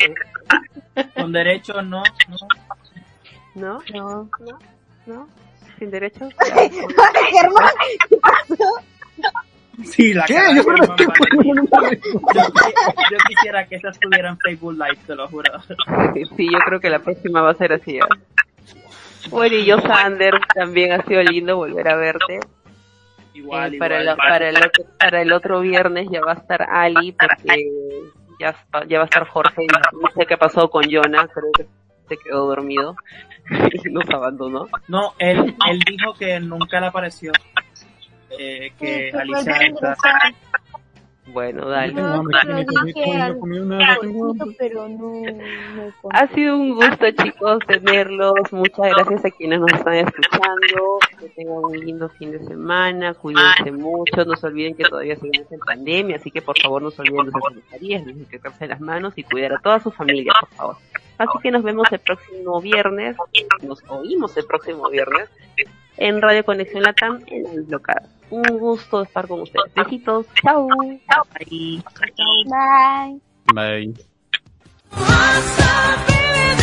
Con derecho, no. no. ¿No? No. ¿No? ¿Sin derecho? Germán, Sí, la ¿Qué? cara de Yo, Germán. Valdez. yo, yo quisiera que esas estuvieran en Facebook Live, te lo juro. Sí, yo creo que la próxima va a ser así. ¿eh? Bueno, y yo, Sander, también ha sido lindo volver a verte. Igual, Eh, para, igual. el, para, el otro, para el otro viernes ya va a estar Ali, porque ya, está- ya va a estar Jorge. y No sé qué pasó con Jonah, creo que se quedó dormido y nos abandonó. No, él, él dijo que nunca le apareció. Eh, que Alicia está... Bueno, dale. No, con- Ha sido un gusto, chicos, tenerlos. Muchas gracias a quienes nos están escuchando. Que tengan un lindo fin de semana. Cuídense mucho. No se olviden que todavía seguimos en pandemia, así que por favor no se olviden de mascarillas, desinfectarse las manos y cuidar a toda su familia, por favor. Así que nos vemos el próximo viernes. Nos oímos el próximo viernes en Radio Conexión Latam en el local. Un gusto estar con ustedes. Besitos. Chao. Ahí. Bye. Bye. What's up?